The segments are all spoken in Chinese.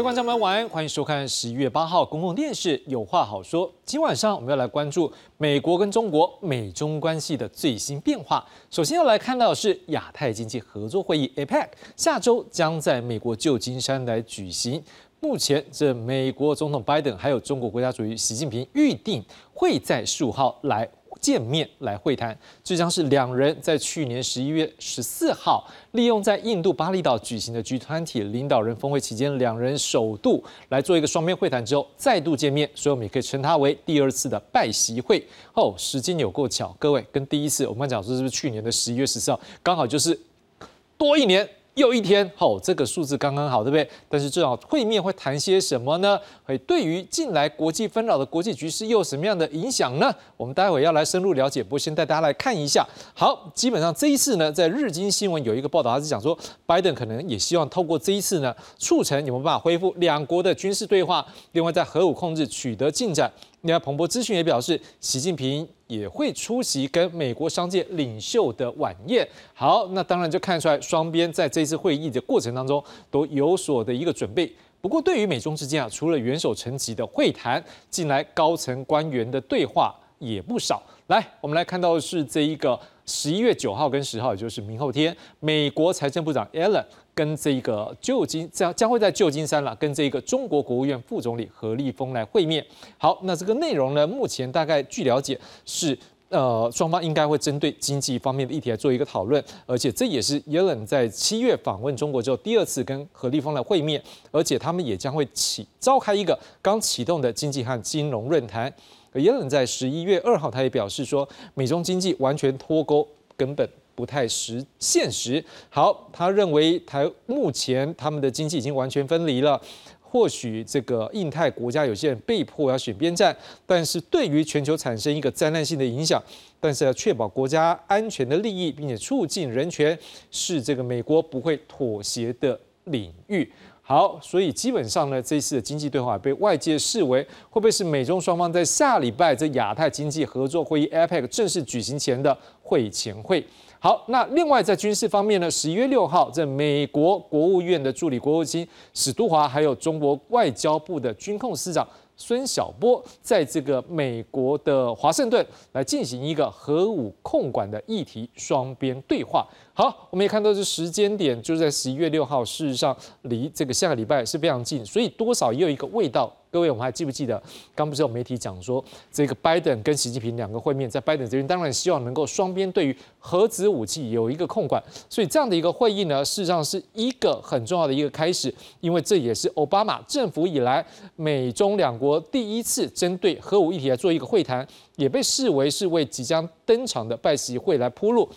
各位观众朋友们，晚安，欢迎收看十一月八号公共电视《有话好说》。今晚上我们要来关注美国跟中国美中关系的最新变化。首先要来看到的是亚太经济合作会议 （APEC），下周将在美国旧金山来举行。目前，这美国总统拜登还有中国国家主席习近平预定会在十五号来。见面来会谈，这将是两人在去年十一月十四号利用在印度巴厘岛举行的 G20 领导人峰会期间，两人首度来做一个双边会谈之后再度见面，所以我们也可以称它为第二次的拜习会。哦，时间有够巧，各位跟第一次我们讲说是不是去年的十一月十四号，刚好就是多一年。又一天，好，这个数字刚刚好，对不对？但是这场会面会谈些什么呢？会对于近来国际纷扰的国际局势又有什么样的影响呢？我们待会要来深入了解。不过先带大家来看一下。好，基本上这一次呢，在日经新闻有一个报道，他是讲说，拜登可能也希望透过这一次呢，促成有没办法恢复两国的军事对话，另外在核武控制取得进展。另外，彭博资讯也表示，习近平也会出席跟美国商界领袖的晚宴。好，那当然就看出来，双边在这次会议的过程当中都有所的一个准备。不过，对于美中之间啊，除了元首层级的会谈，近来高层官员的对话也不少。来，我们来看到的是这一个十一月九号跟十号，也就是明后天，美国财政部长 Allen。跟这个旧金将将会在旧金山了，跟这个中国国务院副总理何立峰来会面。好，那这个内容呢，目前大概据了解是，呃，双方应该会针对经济方面的议题来做一个讨论，而且这也是耶伦在七月访问中国之后第二次跟何立峰来会面，而且他们也将会启召开一个刚启动的经济和金融论坛。耶伦在十一月二号，他也表示说，美中经济完全脱钩，根本。不太实现实。好，他认为台目前他们的经济已经完全分离了。或许这个印太国家有些人被迫要选边站，但是对于全球产生一个灾难性的影响，但是要确保国家安全的利益，并且促进人权，是这个美国不会妥协的领域。好，所以基本上呢，这次的经济对话被外界视为会不会是美中双方在下礼拜这亚太经济合作会议 （APEC） 正式举行前的会前会。好，那另外在军事方面呢，十一月六号，在美国国务院的助理国务卿史都华，还有中国外交部的军控司长孙晓波，在这个美国的华盛顿来进行一个核武控管的议题双边对话。好，我们也看到这时间点就是在十一月六号，事实上离这个下个礼拜是非常近，所以多少也有一个味道。各位，我们还记不记得刚不是有媒体讲说，这个拜登跟习近平两个会面，在拜登这边当然希望能够双边对于核子武器有一个控管，所以这样的一个会议呢，事实上是一个很重要的一个开始，因为这也是奥巴马政府以来美中两国第一次针对核武议题来做一个会谈，也被视为是为即将登场的拜习会来铺路。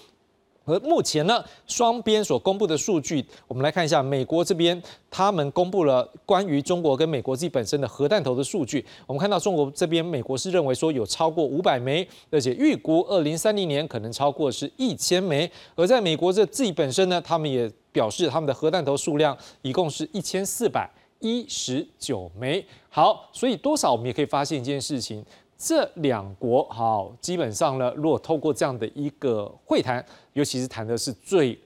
而目前呢，双边所公布的数据，我们来看一下。美国这边，他们公布了关于中国跟美国自己本身的核弹头的数据。我们看到中国这边，美国是认为说有超过五百枚，而且预估二零三零年可能超过是一千枚。而在美国这自己本身呢，他们也表示他们的核弹头数量一共是一千四百一十九枚。好，所以多少我们也可以发现一件事情。这两国好，基本上呢，如果透过这样的一个会谈，尤其是谈的是最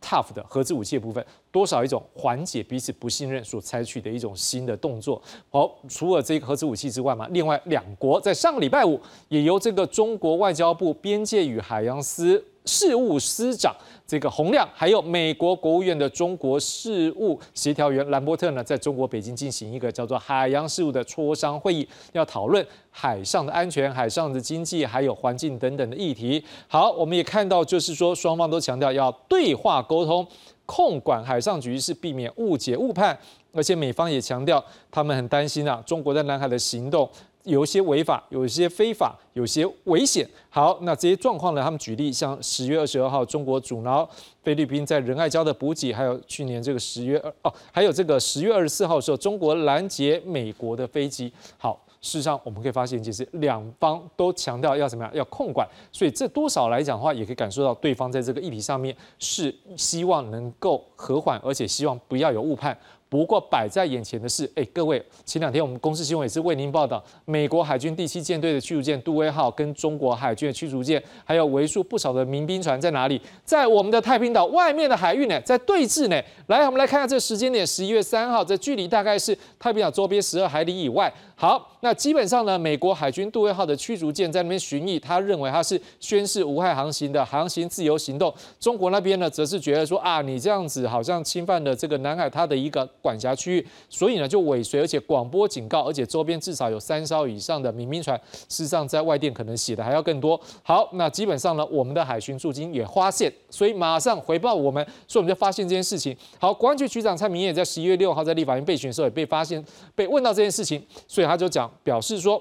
tough 的核子武器的部分，多少一种缓解彼此不信任所采取的一种新的动作。好，除了这个核子武器之外嘛，另外两国在上个礼拜五也由这个中国外交部边界与海洋司。事务司长这个洪亮，还有美国国务院的中国事务协调员兰伯特呢，在中国北京进行一个叫做海洋事务的磋商会议，要讨论海上的安全、海上的经济，还有环境等等的议题。好，我们也看到，就是说双方都强调要对话沟通，控管海上局势，避免误解误判。而且美方也强调，他们很担心啊，中国在南海的行动。有一些违法，有一些非法，有些危险。好，那这些状况呢？他们举例，像十月二十二号，中国阻挠菲律宾在仁爱礁的补给，还有去年这个十月二哦，还有这个十月二十四号的时候，中国拦截美国的飞机。好，事实上我们可以发现，其实两方都强调要怎么样，要控管。所以这多少来讲的话，也可以感受到对方在这个议题上面是希望能够和缓，而且希望不要有误判。不过摆在眼前的是，哎，各位，前两天我们公司新闻也是为您报道，美国海军第七舰队的驱逐舰杜威号跟中国海军的驱逐舰，还有为数不少的民兵船在哪里？在我们的太平岛外面的海域呢，在对峙呢。来，我们来看下这时间点，十一月三号，这距离大概是太平岛周边十二海里以外。好，那基本上呢，美国海军杜威号的驱逐舰在那边巡弋，他认为他是宣示无害航行的航行自由行动。中国那边呢，则是觉得说啊，你这样子好像侵犯了这个南海它的一个管辖区域，所以呢就尾随，而且广播警告，而且周边至少有三艘以上的民兵船。事实上，在外电可能写的还要更多。好，那基本上呢，我们的海巡驻军也发现，所以马上回报我们，所以我们就发现这件事情。好，国安局局长蔡明也在十一月六号在立法院备询的时候也被发现，被问到这件事情，所以。他就讲表示说，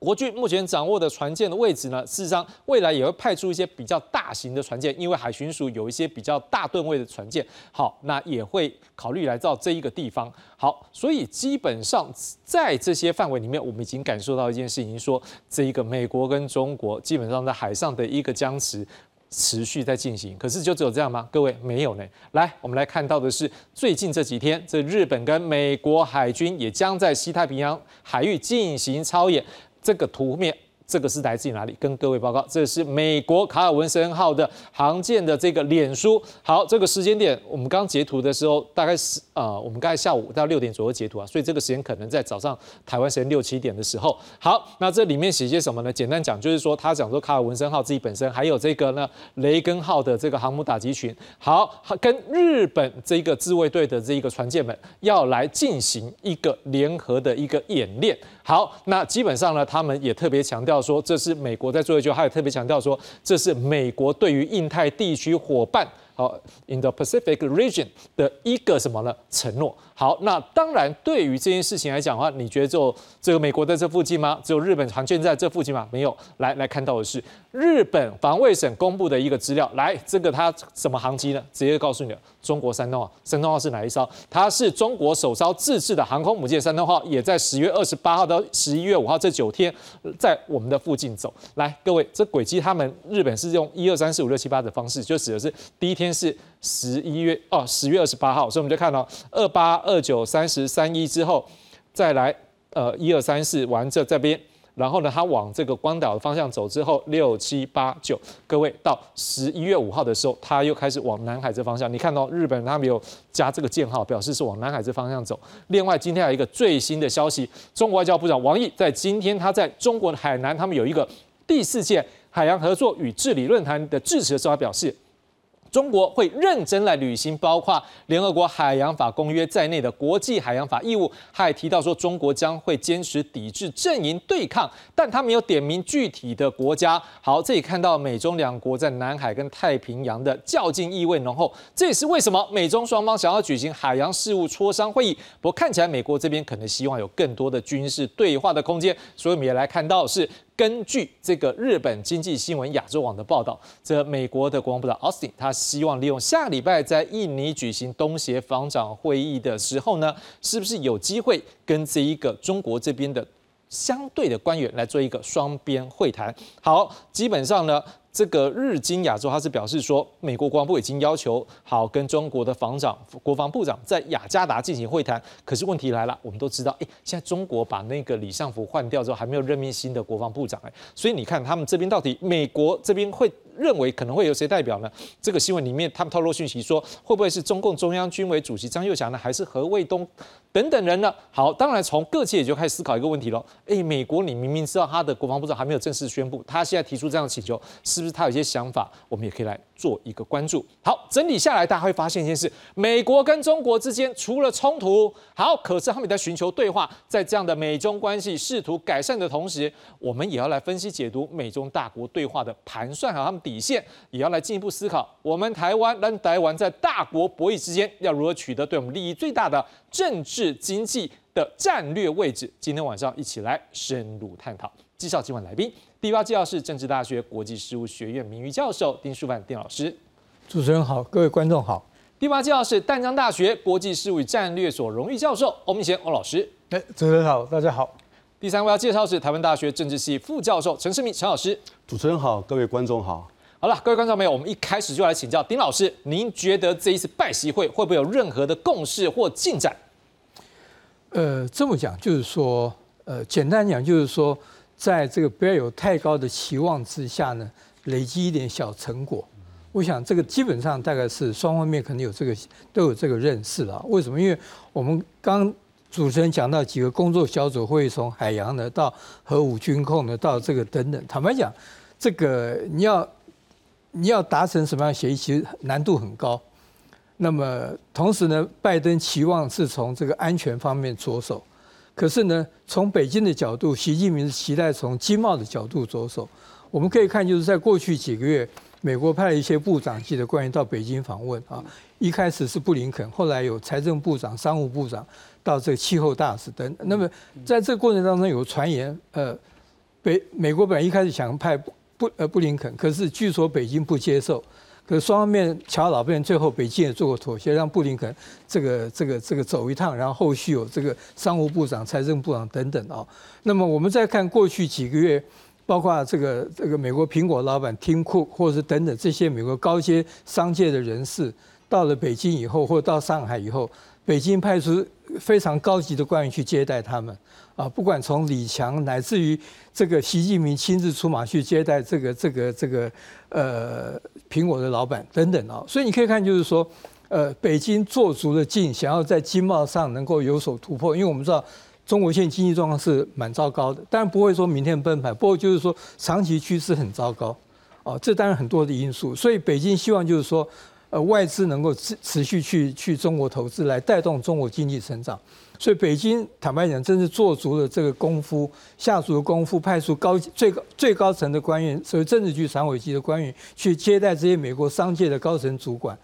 国军目前掌握的船舰的位置呢，事实上未来也会派出一些比较大型的船舰，因为海巡署有一些比较大吨位的船舰，好，那也会考虑来到这一个地方。好，所以基本上在这些范围里面，我们已经感受到一件事情，说这一个美国跟中国基本上在海上的一个僵持。持续在进行，可是就只有这样吗？各位没有呢。来，我们来看到的是最近这几天，这日本跟美国海军也将在西太平洋海域进行操演，这个图面。这个是来自于哪里？跟各位报告，这是美国卡尔文森号的航舰的这个脸书。好，这个时间点，我们刚截图的时候，大概是呃，我们刚才下午到六点左右截图啊，所以这个时间可能在早上台湾时间六七点的时候。好，那这里面写些什么呢？简单讲，就是说他讲说卡尔文森号自己本身，还有这个呢雷根号的这个航母打击群，好，跟日本这个自卫队的这一个船舰们要来进行一个联合的一个演练。好，那基本上呢，他们也特别强调说，这是美国在做一句，还有特别强调说，这是美国对于印太地区伙伴。好，in the Pacific region 的一个什么呢？承诺。好，那当然，对于这件事情来讲的话，你觉得就这个美国在这附近吗？只有日本航舰在这附近吗？没有。来，来看到的是日本防卫省公布的一个资料。来，这个它什么航机呢？直接告诉你了，中国山东号。山东号是哪一艘？它是中国首艘自制的航空母舰。山东号也在十月二十八号到十一月五号这九天，在我们的附近走。来，各位，这轨迹他们日本是用一二三四五六七八的方式，就指的是第一天。是十一月哦，十月二十八号，所以我们就看到二八二九三十三一之后，再来呃一二三四完这这边，然后呢，它往这个关岛的方向走之后，六七八九，各位到十一月五号的时候，它又开始往南海这方向。你看到日本他没有加这个箭号，表示是往南海这方向走。另外，今天还有一个最新的消息，中国外交部长王毅在今天他在中国的海南，他们有一个第四届海洋合作与治理论坛的致辞的时候，他表示。中国会认真来履行包括联合国海洋法公约在内的国际海洋法义务。他还提到说，中国将会坚持抵制阵营对抗，但他没有点名具体的国家。好，这里看到美中两国在南海跟太平洋的较劲意味浓厚，这也是为什么美中双方想要举行海洋事务磋商会议。不过看起来美国这边可能希望有更多的军事对话的空间，所以我们也来看到是。根据这个日本经济新闻亚洲网的报道，这美国的国防部长 Austin 他希望利用下礼拜在印尼举行东协防长会议的时候呢，是不是有机会跟这一个中国这边的相对的官员来做一个双边会谈？好，基本上呢。这个日经亚洲，他是表示说，美国国防部已经要求好跟中国的防长、国防部长在雅加达进行会谈。可是问题来了，我们都知道，哎，现在中国把那个李尚福换掉之后，还没有任命新的国防部长，哎，所以你看他们这边到底美国这边会。认为可能会有谁代表呢？这个新闻里面他们透露讯息说，会不会是中共中央军委主席张又侠呢？还是何卫东等等人呢？好，当然从各界也就开始思考一个问题了。哎，美国你明明知道他的国防部长还没有正式宣布，他现在提出这样的请求，是是不是他有一些想法？我们也可以来做一个关注。好，整理下来，大家会发现一件事：美国跟中国之间除了冲突，好，可是他们也在寻求对话，在这样的美中关系试图改善的同时，我们也要来分析解读美中大国对话的盘算和他们。底线也要来进一步思考，我们台湾跟台湾在大国博弈之间要如何取得对我们利益最大的政治经济的战略位置？今天晚上一起来深入探讨。介绍今晚来宾，第八位介绍是政治大学国际事务学院名誉教授丁书范丁老师。主持人好，各位观众好。第八介绍是淡江大学国际事务与战略所荣誉教授欧明贤欧老师。哎，主持人好，大家好。第三位要介绍是台湾大学政治系副教授陈世明陈老师。主持人好，各位观众好。好了，各位观众朋友，我们一开始就来请教丁老师，您觉得这一次拜习会会不会有任何的共识或进展？呃，这么讲就是说，呃，简单讲就是说，在这个不要有太高的期望之下呢，累积一点小成果。我想这个基本上大概是双方面可能有这个都有这个认识了。为什么？因为我们刚主持人讲到几个工作小组会从海洋的到核武军控的到这个等等。坦白讲，这个你要你要达成什么样协议，其实难度很高。那么同时呢，拜登期望是从这个安全方面着手，可是呢，从北京的角度，习近平是期待从经贸的角度着手。我们可以看，就是在过去几个月，美国派了一些部长级的官员到北京访问啊。一开始是布林肯，后来有财政部长、商务部长到这个气候大使等。那么在这个过程当中，有传言，呃，北美国本来一开始想派布呃布林肯，可是据说北京不接受。可是双方面乔老变，最后北京也做过妥协，让布林肯这个这个这个走一趟，然后后续有这个商务部长、财政部长等等啊。那么我们再看过去几个月，包括这个这个美国苹果老板 Tim Cook，或者是等等这些美国高阶商界的人士，到了北京以后，或到上海以后，北京派出非常高级的官员去接待他们。啊，不管从李强乃至于这个习近平亲自出马去接待这个这个这个呃苹果的老板等等啊，所以你可以看就是说，呃，北京做足了劲，想要在经贸上能够有所突破，因为我们知道中国现在经济状况是蛮糟糕的，当然不会说明天崩盘，不过就是说长期趋势很糟糕，哦，这当然很多的因素，所以北京希望就是说，呃，外资能够持持续去去中国投资，来带动中国经济成长。所以北京坦白讲，真是做足了这个功夫，下足了功夫，派出高最高最高层的官员，所谓政治局常委级的官员去接待这些美国商界的高层主管。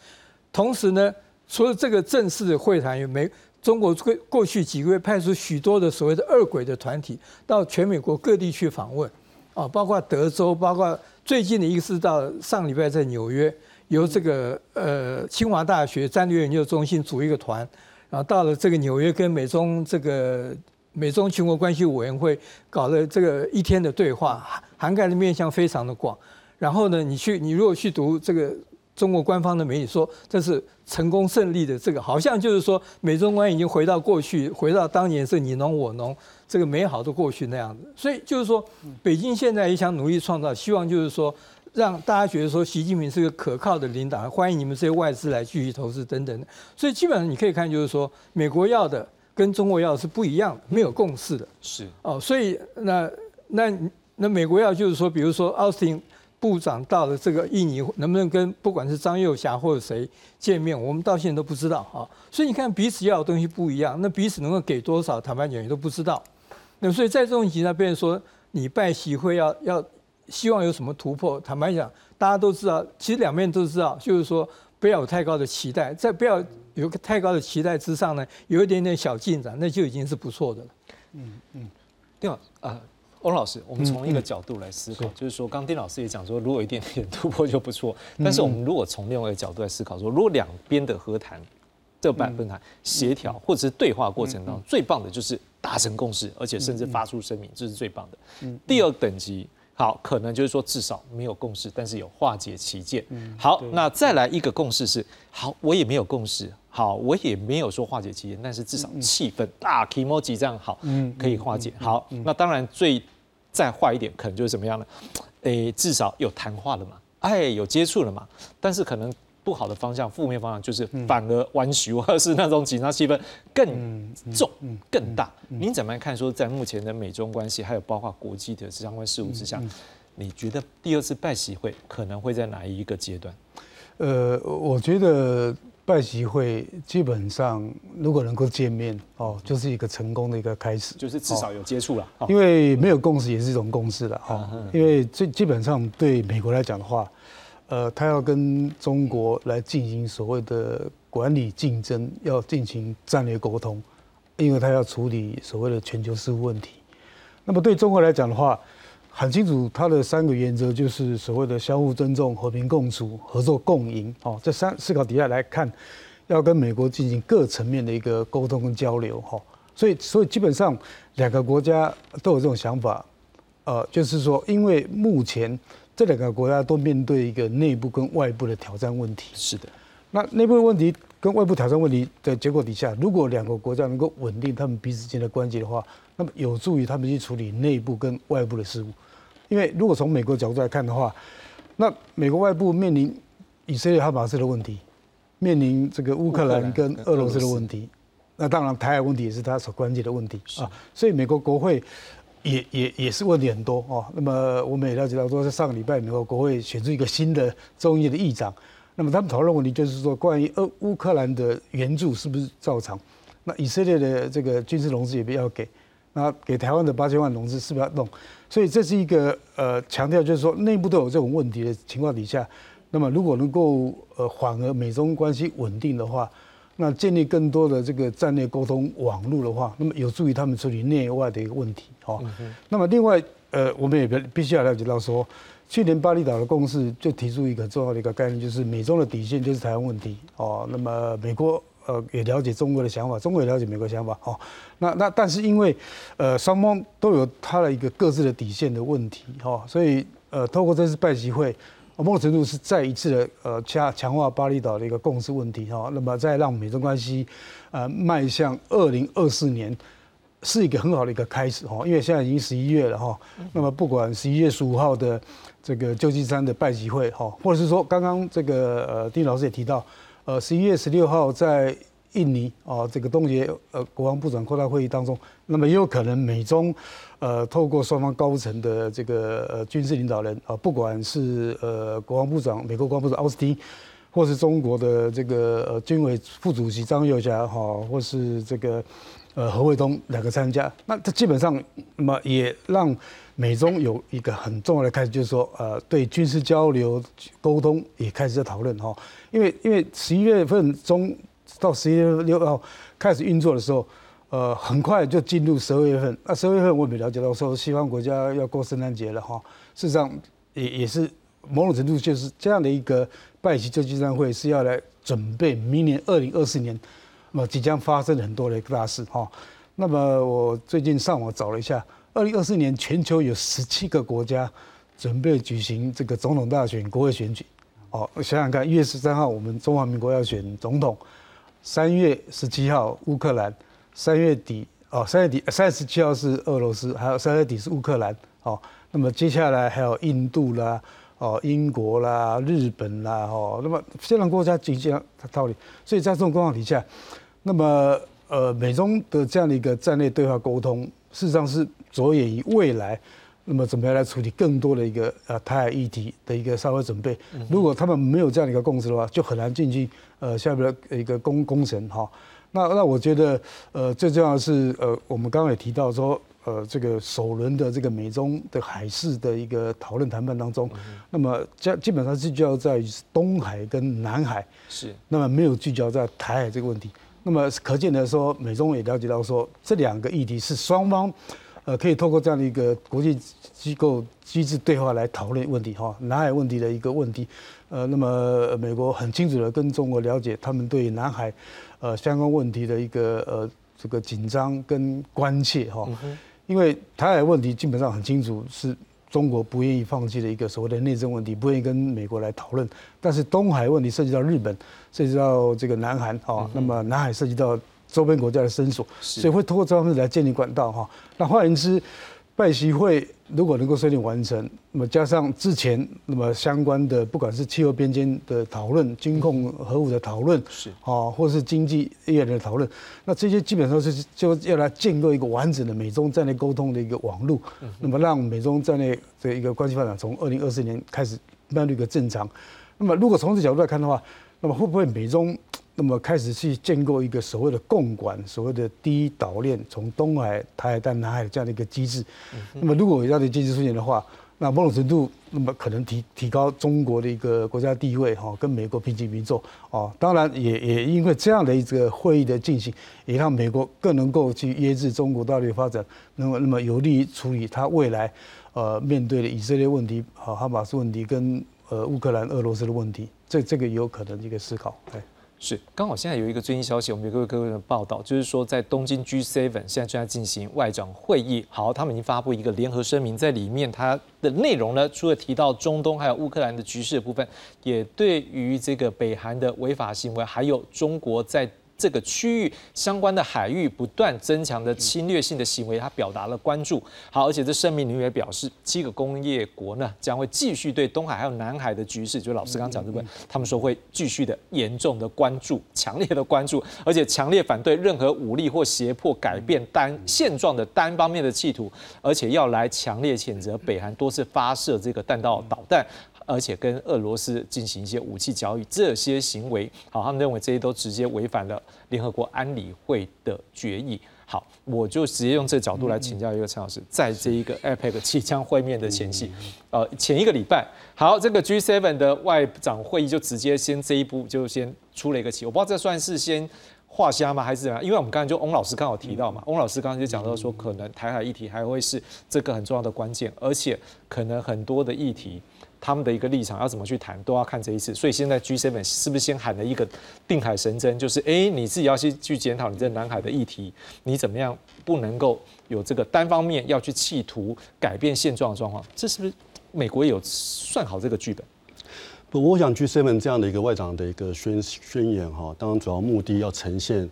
同时呢，除了这个正式的会谈，有美中国过过去几个月派出许多的所谓的二轨的团体到全美国各地去访问，啊，包括德州，包括最近的一个是到上礼拜在纽约，由这个呃清华大学战略研究中心组一个团。然后到了这个纽约，跟美中这个美中全国关系委员会搞了这个一天的对话，涵盖的面向非常的广。然后呢，你去你如果去读这个中国官方的媒体说这是成功胜利的这个，好像就是说美中关已经回到过去，回到当年是你侬我侬这个美好的过去那样子。所以就是说，北京现在也想努力创造，希望就是说。让大家觉得说习近平是个可靠的领导，欢迎你们这些外资来继续投资等等的。所以基本上你可以看，就是说美国要的跟中国要的是不一样的，没有共识的。是哦，所以那那那美国要就是说，比如说奥斯汀部长到了这个印尼，能不能跟不管是张幼霞或者谁见面，我们到现在都不知道啊。所以你看彼此要的东西不一样，那彼此能够给多少，坦白讲也都不知道。那所以在这种情况下，变成说你拜习会要要。希望有什么突破？坦白讲，大家都知道，其实两面都知道，就是说不要有太高的期待，在不要有个太高的期待之上呢，有一点点小进展，那就已经是不错的了。嗯嗯，丁老啊，欧老师，我们从一个角度来思考，就是说，刚丁老师也讲说，如果一点点突破就不错。但是我们如果从另外一个角度来思考，说如果两边的和谈、这板分谈、协调或者是对话过程当中，最棒的就是达成共识，而且甚至发出声明，这是最棒的。嗯，第二等级。好，可能就是说至少没有共识，但是有化解其见。好，那再来一个共识是，好，我也没有共识，好，我也没有说化解其见，但是至少气氛大 k i m o j i 这样好，可以化解。好，那当然最再坏一点，可能就是怎么样呢？诶，至少有谈话了嘛，哎，有接触了嘛，但是可能。不好的方向，负面方向就是反而弯曲，或者是那种紧张气氛更重、更大。您怎么样看？说在目前的美中关系，还有包括国际的相关事务之下，你觉得第二次拜习会可能会在哪一个阶段？呃，我觉得拜习会基本上如果能够见面哦，就是一个成功的一个开始，就是至少有接触了。因为没有共识也是一种共识了哈。因为最基本上对美国来讲的话。呃，他要跟中国来进行所谓的管理竞争，要进行战略沟通，因为他要处理所谓的全球事务问题。那么对中国来讲的话，很清楚，他的三个原则就是所谓的相互尊重、和平共处、合作共赢。哦，这三思考底下来看，要跟美国进行各层面的一个沟通跟交流。哈，所以，所以基本上两个国家都有这种想法。呃，就是说，因为目前。这两个国家都面对一个内部跟外部的挑战问题。是的，那内部问题跟外部挑战问题的结果底下，如果两个国家能够稳定他们彼此间的关系的话，那么有助于他们去处理内部跟外部的事务。因为如果从美国角度来看的话，那美国外部面临以色列哈马斯的问题，面临这个乌克兰跟俄罗斯的问题，那当然台海问题也是他所关键的问题啊。所以美国国会也也也是问题很多哦。那么我们也了解到说，在上个礼拜，美国国会选出一个新的众议的议长，那么他们讨论问题就是说，关于呃乌克兰的援助是不是照常？那以色列的这个军事融资也不要给，那给台湾的八千万融资是不是要弄？所以这是一个呃强调，就是说内部都有这种问题的情况底下，那么如果能够呃缓和美中关系稳定的话，那建立更多的这个战略沟通网络的话，那么有助于他们处理内外的一个问题。好，那么另外呃我们也必必须要了解到说，去年巴厘岛的共识就提出一个重要的一个概念，就是美中的底线就是台湾问题。哦，那么美国。呃，也了解中国的想法，中国也了解美国想法，哦，那那但是因为，呃，双方都有他的一个各自的底线的问题，哈，所以呃，透过这次拜习会，某种程度是再一次的呃加强化巴厘岛的一个共识问题，哈，那么再让美中关系，呃，迈向二零二四年是一个很好的一个开始，哈，因为现在已经十一月了，哈，那么不管十一月十五号的这个旧金山的拜集会，哈，或者是说刚刚这个呃丁老师也提到。呃，十一月十六号在印尼啊，这个东协呃国防部长扩大会议当中，那么也有可能美中呃透过双方高层的这个呃军事领导人啊，不管是呃国防部长美国国防部长奥斯汀，或是中国的这个呃军委副主席张又侠哈，或是这个呃何卫东两个参加，那这基本上那么也让美中有一个很重要的开始，就是说呃对军事交流沟通也开始在讨论哈。因为因为十一月份中到十一月六号开始运作的时候，呃，很快就进入十二月份。那十二月份我也了解到说，西方国家要过圣诞节了哈。事实上，也也是某种程度就是这样的一个拜习就金山会是要来准备明年二零二四年，那么即将发生很多的一个大事哈。那么我最近上网找了一下，二零二四年全球有十七个国家准备举行这个总统大选、国会选举。哦，想想看，一月十三号我们中华民国要选总统，三月十七号乌克兰，三月底哦，三月底三十七号是俄罗斯，还有三月底是乌克兰。哦，那么接下来还有印度啦，哦，英国啦，日本啦，哦，那么这样国家即将道理。所以在这种状况底下，那么呃，美中的这样的一个战略对话沟通，事实上是着眼于未来。那么怎么样来处理更多的一个呃台海议题的一个稍微准备？如果他们没有这样的一个共识的话，就很难进行呃下边的一个工工程哈。那那我觉得呃最重要的是呃我们刚刚也提到说呃这个首轮的这个美中的海事的一个讨论谈判当中，那么基基本上是聚焦在东海跟南海是，那么没有聚焦在台海这个问题。那么可见的说，美中也了解到说这两个议题是双方。呃，可以透过这样的一个国际机构机制对话来讨论问题哈，南海问题的一个问题。呃，那么美国很清楚的跟中国了解他们对南海呃相关问题的一个呃这个紧张跟关切哈，因为台海问题基本上很清楚是中国不愿意放弃的一个所谓的内政问题，不愿意跟美国来讨论。但是东海问题涉及到日本，涉及到这个南韩哈，那么南海涉及到。周边国家的伸索，所以会通过这方面来建立管道哈。那换言之，拜习会如果能够顺利完成，那么加上之前那么相关的，不管是气候边间的讨论、军控核武的讨论，是啊，或是经济业的讨论，那这些基本上是就要来建构一个完整的美中战略沟通的一个网络，那么让美中战略的一个关系发展从二零二四年开始迈入一个正常。那么如果从这角度来看的话，那么会不会美中？那么开始去建构一个所谓的共管，所谓的第一岛链，从东海、台海到南海这样的一个机制。那么如果有这样的机制出现的话，那某种程度，那么可能提提高中国的一个国家地位，哈，跟美国平起平坐。哦，当然也也因为这样的一个会议的进行，也让美国更能够去约制中国大陆发展，那么那么有利于处理它未来呃面对的以色列问题、哈马斯问题跟呃乌克兰、俄罗斯的问题。这这个有可能一个思考，哎。是，刚好现在有一个最新消息，我们有各位各位的报道，就是说在东京 G7 现在正在进行外长会议。好，他们已经发布一个联合声明，在里面它的内容呢，除了提到中东还有乌克兰的局势的部分，也对于这个北韩的违法行为，还有中国在。这个区域相关的海域不断增强的侵略性的行为，他表达了关注。好，而且这声明里面也表示，七个工业国呢将会继续对东海还有南海的局势，就老师刚讲这个，他们说会继续的严重的关注，强烈的关注，而且强烈反对任何武力或胁迫改变单现状的单方面的企图，而且要来强烈谴责北韩多次发射这个弹道导弹。而且跟俄罗斯进行一些武器交易，这些行为，好，他们认为这些都直接违反了联合国安理会的决议。好，我就直接用这个角度来请教一个陈老师，在这一个 APEC 即将会面的前夕，呃，前一个礼拜，好，这个 G7 的外长会议就直接先这一步就先出了一个棋，我不知道这算是先画虾吗，还是怎样？因为我们刚才就翁老师刚好提到嘛，翁老师刚才就讲到说，可能台海议题还会是这个很重要的关键，而且可能很多的议题。他们的一个立场要怎么去谈，都要看这一次。所以现在 G7 是不是先喊了一个定海神针，就是哎，你自己要去去检讨你这南海的议题，你怎么样不能够有这个单方面要去企图改变现状的状况？这是不是美国有算好这个剧本？不，我想 G7 这样的一个外长的一个宣宣言哈，当然主要目的要呈现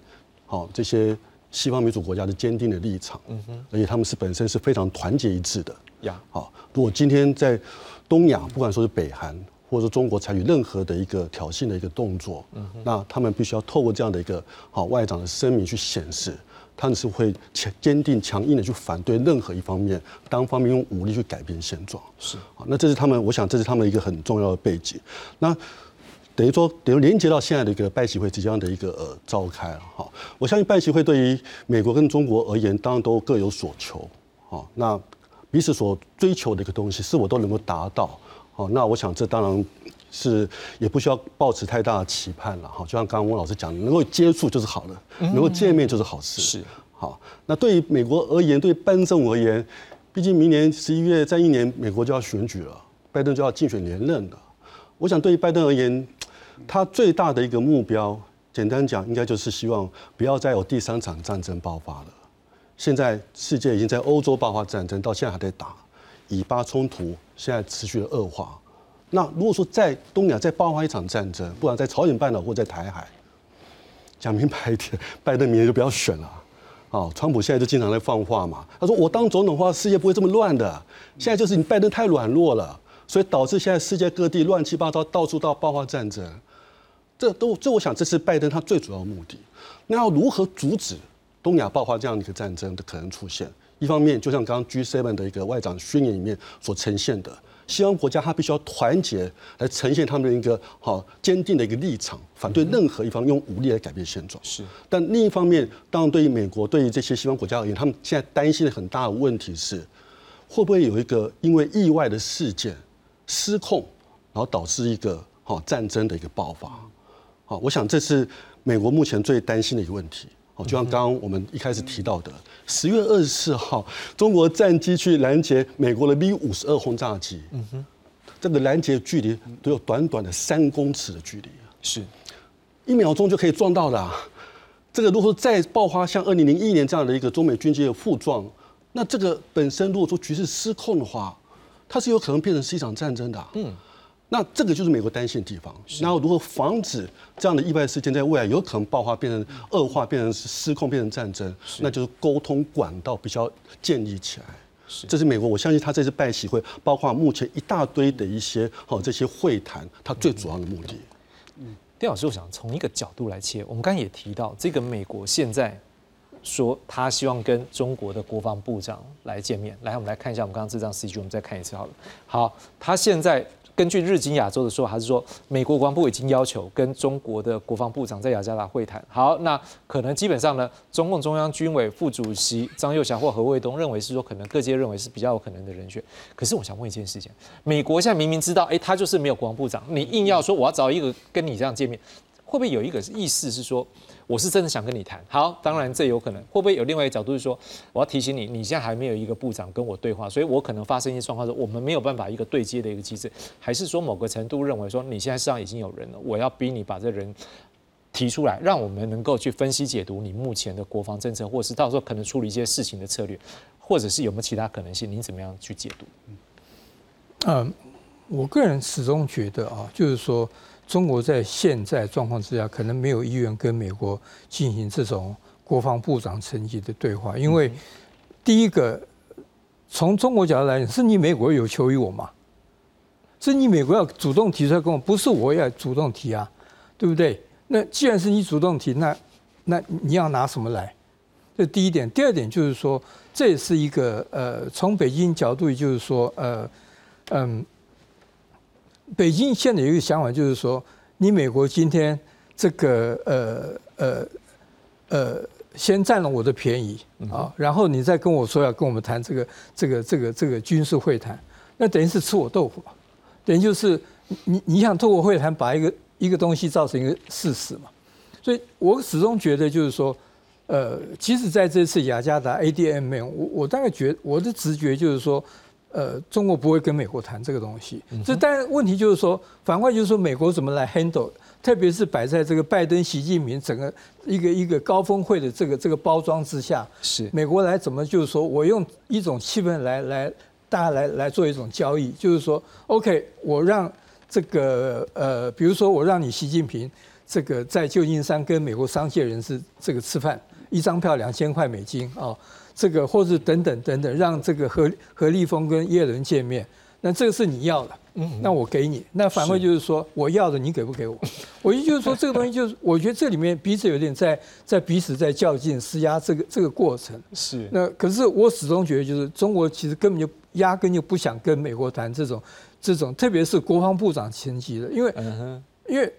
好这些西方民主国家的坚定的立场，嗯哼，而且他们是本身是非常团结一致的呀。好，如果今天在东亚不管说是北韩，或者说中国采取任何的一个挑衅的一个动作，嗯那他们必须要透过这样的一个好外长的声明去显示，他们是会强坚定强硬的去反对任何一方面单方面用武力去改变现状。是，那这是他们，我想这是他们一个很重要的背景。那等于说，等于连接到现在的一个拜习会即将的一个呃召开了哈。我相信拜习会对于美国跟中国而言，当然都各有所求。好，那。彼此所追求的一个东西，是我都能够达到，好，那我想这当然是也不需要抱持太大的期盼了，哈，就像刚刚翁老师讲的，能够接触就是好的，能够见面就是好事，是，好，那对于美国而言，对拜登而言，毕竟明年十一月再一年，美国就要选举了，拜登就要竞选连任了，我想对于拜登而言，他最大的一个目标，简单讲，应该就是希望不要再有第三场战争爆发了。现在世界已经在欧洲爆发战争，到现在还在打，以巴冲突现在持续的恶化。那如果说在东亚再爆发一场战争，不管在朝鲜半岛或在台海，讲明白一点，拜登明年就不要选了。啊，川普现在就经常在放话嘛，他说我当总统的话，世界不会这么乱的。现在就是你拜登太软弱了，所以导致现在世界各地乱七八糟，到处到爆发战争。这都这，我想这是拜登他最主要的目的。那要如何阻止？东亚爆发这样的一个战争的可能出现，一方面就像刚刚 G7 的一个外长宣言里面所呈现的，西方国家它必须要团结来呈现他们的一个好坚定的一个立场，反对任何一方用武力来改变现状。是，但另一方面，当然对于美国，对于这些西方国家而言，他们现在担心的很大的问题是，会不会有一个因为意外的事件失控，然后导致一个好战争的一个爆发？好，我想这是美国目前最担心的一个问题。哦，就像刚刚我们一开始提到的，十月二十四号，中国战机去拦截美国的 B 五十二轰炸机，嗯哼，这个拦截距离都有短短的三公尺的距离是，一秒钟就可以撞到的。这个如果说再爆发像二零零一年这样的一个中美军机的互撞，那这个本身如果说局势失控的话，它是有可能变成是一场战争的。嗯。那这个就是美国担心的地方。然后如何防止这样的意外事件在未来有可能爆发、变成恶化、变成失控、变成战争？那就是沟通管道必须要建立起来。这是美国，我相信他这次拜习会，包括目前一大堆的一些好这些会谈，他最主要的目的。嗯，丁老师，我想从一个角度来切，我们刚才也提到，这个美国现在说他希望跟中国的国防部长来见面。来，我们来看一下我们刚刚这张 C G，我们再看一次好了。好，他现在。根据日经亚洲的说法，还是说美国国防部已经要求跟中国的国防部长在雅加达会谈。好，那可能基本上呢，中共中央军委副主席张又侠或何卫东认为是说，可能各界认为是比较有可能的人选。可是我想问一件事情：美国现在明明知道，哎，他就是没有国防部长，你硬要说我要找一个跟你这样见面，会不会有一个意思是说？我是真的想跟你谈，好，当然这有可能，会不会有另外一个角度是说，我要提醒你，你现在还没有一个部长跟我对话，所以我可能发生一些状况，说我们没有办法一个对接的一个机制，还是说某个程度认为说你现在身上已经有人了，我要逼你把这人提出来，让我们能够去分析解读你目前的国防政策，或是到时候可能处理一些事情的策略，或者是有没有其他可能性？您怎么样去解读？嗯，我个人始终觉得啊，就是说，中国在现在状况之下，可能没有意愿跟美国进行这种国防部长层级的对话，因为第一个，从中国角度来讲，是你美国有求于我嘛？是你美国要主动提出来跟我，不是我要主动提啊，对不对？那既然是你主动提，那那你要拿什么来？这第一点。第二点就是说，这也是一个呃，从北京角度，就是说呃。嗯，北京现在有一个想法，就是说，你美国今天这个呃呃呃，先占了我的便宜啊，然后你再跟我说要跟我们谈这个这个这个这个军事会谈，那等于是吃我豆腐嘛？等于就是你你想透过会谈把一个一个东西造成一个事实嘛？所以我始终觉得就是说，呃，即使在这次雅加达 ADM，我我大概觉我的直觉就是说。呃，中国不会跟美国谈这个东西。这当然问题就是说，反过来就是说，美国怎么来 handle，特别是摆在这个拜登、习近平整个一个一个高峰会的这个这个包装之下，是美国来怎么就是说我用一种气氛来来大家来来做一种交易，就是说，OK，我让这个呃，比如说我让你习近平这个在旧金山跟美国商界人士这个吃饭，一张票两千块美金啊。这个或是等等等等，让这个何何立峰跟叶伦见面，那这个是你要的，嗯，那我给你。那反馈就是说，我要的你给不给我？我意思就是说，这个东西就是，我觉得这里面彼此有点在在彼此在较劲施压这个这个过程。是。那可是我始终觉得，就是中国其实根本就压根就不想跟美国谈这种这种，特别是国防部长层级的，因为因为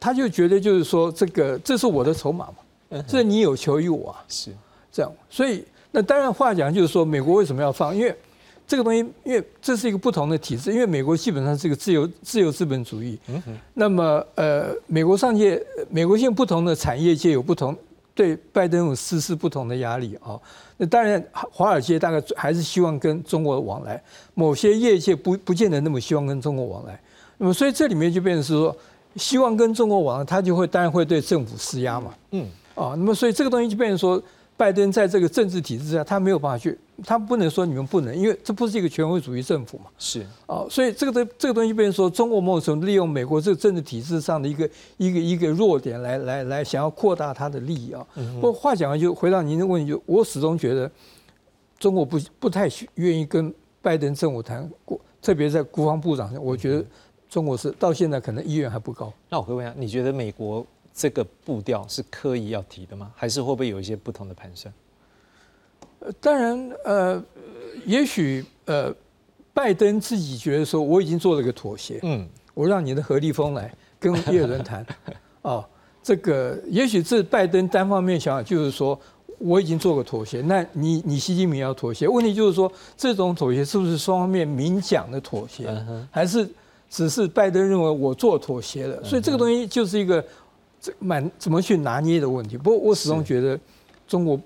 他就觉得就是说，这个这是我的筹码嘛，这你有求于我啊，是这样，所以。那当然，话讲就是说，美国为什么要放？因为这个东西，因为这是一个不同的体制。因为美国基本上是一个自由自由资本主义。嗯。那么，呃，美国上界，美国现在不同的产业界有不同对拜登有实施不同的压力啊。那当然，华尔街大概还是希望跟中国往来，某些业界不不见得那么希望跟中国往来。那么，所以这里面就变成是说，希望跟中国往来，他就会当然会对政府施压嘛。嗯。啊，那么所以这个东西就变成说。拜登在这个政治体制下，他没有办法去，他不能说你们不能，因为这不是一个权威主义政府嘛。是啊，所以这个东这个东西，变成说中国某种程度利用美国这个政治体制上的一个一个一个弱点，来来来，想要扩大他的利益啊。不过话讲完，就回到您的问题，就我始终觉得中国不不太愿意跟拜登政府谈过，特别在国防部长上，我觉得中国是到现在可能意愿还不高。那我会问一下，你觉得美国？这个步调是刻意要提的吗？还是会不会有一些不同的盘算？呃，当然，呃，也许呃，拜登自己觉得说我已经做了个妥协，嗯，我让你的何立峰来跟叶伦谈，哦，这个也许是拜登单方面想法，就是说我已经做个妥协，那你你习近平要妥协，问题就是说这种妥协是不是双方面明讲的妥协，还是只是拜登认为我做妥协了？所以这个东西就是一个。这蛮怎么去拿捏的问题，不过我始终觉得中国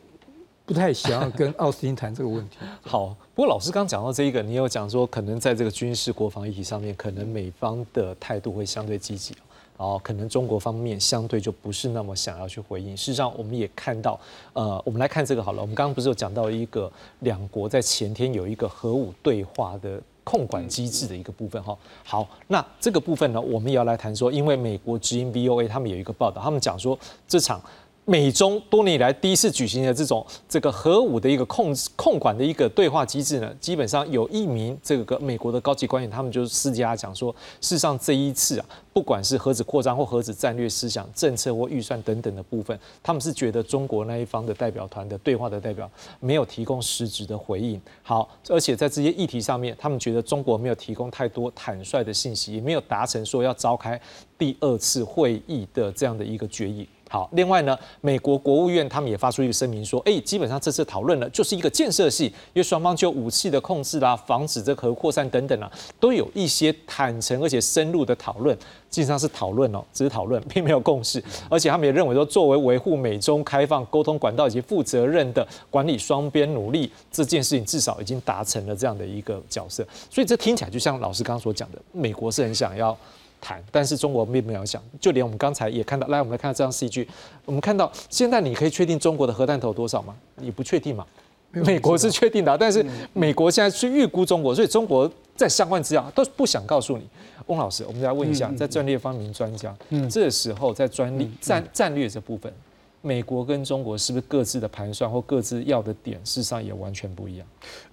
不太想要跟奥斯汀谈这个问题。好，不过老师刚讲到这一个，你有讲说可能在这个军事国防议题上面，可能美方的态度会相对积极，然后可能中国方面相对就不是那么想要去回应。事实上，我们也看到，呃，我们来看这个好了，我们刚刚不是有讲到一个两国在前天有一个核武对话的。控管机制的一个部分哈，好，那这个部分呢，我们也要来谈说，因为美国直营 BOA 他们有一个报道，他们讲说这场。美中多年以来第一次举行的这种这个核武的一个控制控管的一个对话机制呢，基本上有一名这个美国的高级官员，他们就是私下讲说，事实上这一次啊，不管是核子扩张或核子战略思想、政策或预算等等的部分，他们是觉得中国那一方的代表团的对话的代表没有提供实质的回应。好，而且在这些议题上面，他们觉得中国没有提供太多坦率的信息，也没有达成说要召开第二次会议的这样的一个决议。好，另外呢，美国国务院他们也发出一个声明说，哎，基本上这次讨论呢，就是一个建设性，因为双方就武器的控制啦、防止这核扩散等等啊，都有一些坦诚而且深入的讨论，基本上是讨论哦，只是讨论，并没有共识。而且他们也认为说，作为维护美中开放沟通管道以及负责任的管理双边努力，这件事情至少已经达成了这样的一个角色。所以这听起来就像老师刚刚所讲的，美国是很想要。谈，但是中国并没有想，就连我们刚才也看到，来我们来看这张戏剧，我们看到现在你可以确定中国的核弹头多少吗？你不确定嘛？美国是确定的，但是美国现在去预估中国，所以中国在相关资料都不想告诉你。翁老师，我们来问一下，在战略方面专家，这时候在专利战战略这部分，美国跟中国是不是各自的盘算或各自要的点，事实上也完全不一样？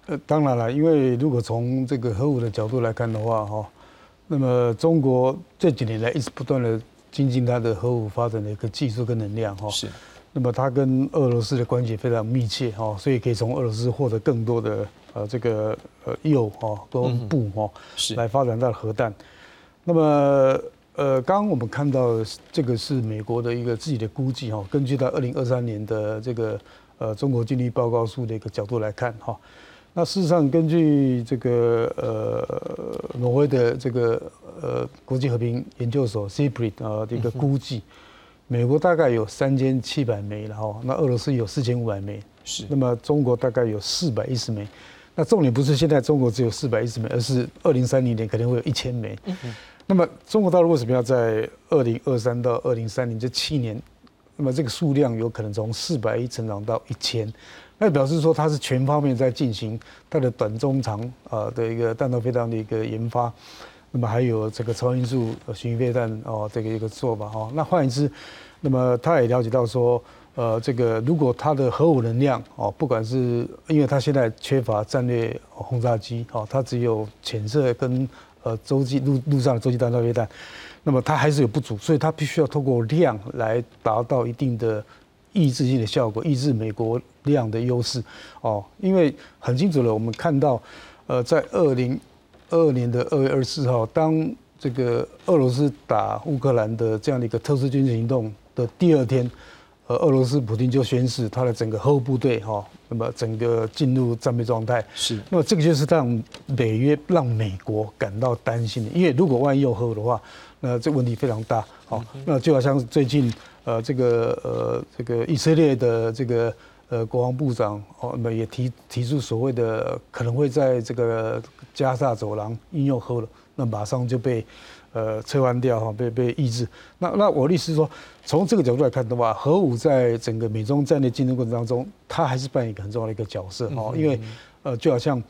呃，当然了，因为如果从这个核武的角度来看的话，哈，那么中国这几年来一直不断的精进它的核武发展的一个技术跟能量，哈，是。那么它跟俄罗斯的关系非常密切，哈，所以可以从俄罗斯获得更多的呃这个呃铀哈跟布哈，是来发展到核弹。那么，呃，刚刚我们看到这个是美国的一个自己的估计哈，根据到二零二三年的这个呃中国经济报告书的一个角度来看哈，那事实上根据这个呃挪威的这个呃国际和平研究所 CIPRI 啊的一个估计，美国大概有三千七百枚了哈，那俄罗斯有四千五百枚，是，那么中国大概有四百一十枚，那重点不是现在中国只有四百一十枚，而是二零三零年可能会有一千枚。嗯那么中国大陆为什么要在二零二三到二零三零这七年，那么这个数量有可能从四百亿成长到一千，那表示说它是全方面在进行它的短中长啊的一个弹道飞弹的一个研发，那么还有这个超音速巡飞弹哦这个一个做法哈。那换言之，那么他也了解到说，呃，这个如果它的核武能量哦，不管是因为它现在缺乏战略轰炸机哦，它只有潜射跟呃，洲际陆陆上的洲际弹道飞弹，那么它还是有不足，所以它必须要透过量来达到一定的抑制性的效果，抑制美国量的优势。哦，因为很清楚了，我们看到，呃，在二零二二年的二月二十四号，当这个俄罗斯打乌克兰的这样的一个特殊军事行动的第二天。呃，俄罗斯普京就宣示他的整个后部队哈，那么整个进入战备状态。是。那么这个就是让北约、让美国感到担心的，因为如果万一有核的话，那这问题非常大。好，那就好像最近呃这个呃这个以色列的这个呃国防部长哦，那么也提提出所谓的可能会在这个加沙走廊应用核了，那马上就被。呃，撤换掉哈，被被抑制。那那我的意思是说，从这个角度来看的话，核武在整个美中战略竞争过程当中，它还是扮演一个很重要的一个角色哦。因为呃，就好像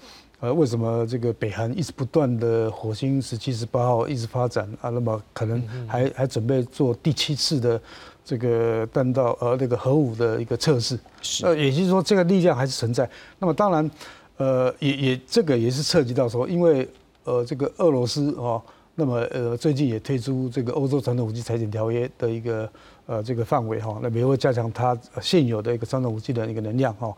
呃，为什么这个北韩一直不断的火星十七、十八号一直发展啊？那么可能还还准备做第七次的这个弹道呃那个核武的一个测试。是。呃，也就是说，这个力量还是存在。那么当然，呃，也也这个也是涉及到说，因为呃，这个俄罗斯哦。那么呃，最近也推出这个欧洲传统武器裁减条约的一个呃这个范围哈，那美国加强它现有的一个传统武器的一个能量哈。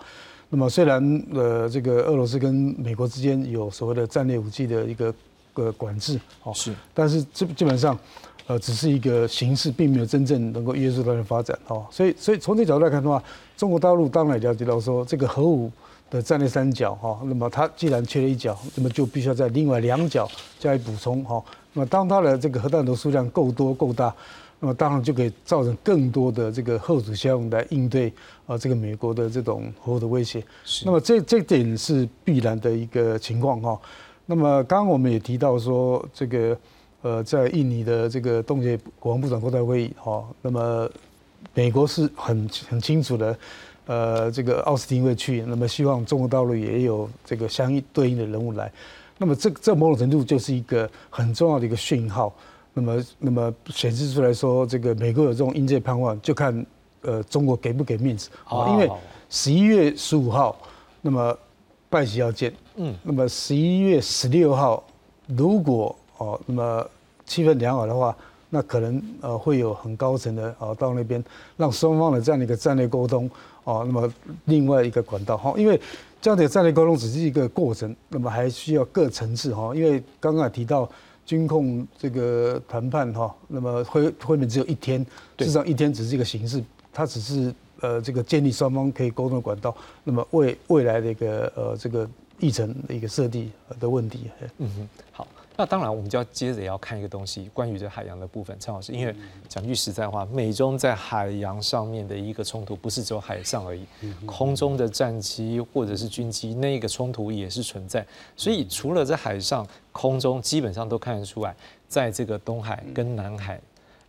那么虽然呃这个俄罗斯跟美国之间有所谓的战略武器的一个个管制哦，是，但是基基本上呃只是一个形式，并没有真正能够约束它的发展哦。所以所以从这角度来看的话，中国大陆当然了解到说这个核武。的战略三角哈，那么它既然缺了一角，那么就必须要在另外两角加以补充哈。那么当它的这个核弹头数量够多够大，那么当然就可以造成更多的这个后主效应来应对啊这个美国的这种核武的威胁。那么这这点是必然的一个情况哈。那么刚刚我们也提到说，这个呃在印尼的这个冻结国防部长国台会议哈，那么美国是很很清楚的。呃，这个奥斯汀会去，那么希望中国大陆也有这个相应对应的人物来，那么这这某种程度就是一个很重要的一个讯号，那么那么显示出来说，这个美国有这种应届盼望，就看呃中国给不给面子。啊，因为十一月十五号，那么拜习要见，嗯，那么十一月十六号，如果哦，那么气氛良好的话。那可能呃会有很高层的啊到那边，让双方的这样的一个战略沟通哦，那么另外一个管道哈，因为这样的战略沟通只是一个过程，那么还需要各层次哈，因为刚刚也提到军控这个谈判哈，那么会会面只有一天，至少一天只是一个形式，它只是呃这个建立双方可以沟通的管道，那么未未来的一个呃这个议程的一个设定的问题。嗯哼，好。那当然，我们就要接着要看一个东西，关于这海洋的部分，陈老师，因为讲句实在话，美中在海洋上面的一个冲突，不是只有海上而已，空中的战机或者是军机，那个冲突也是存在。所以除了在海上、空中，基本上都看得出来，在这个东海跟南海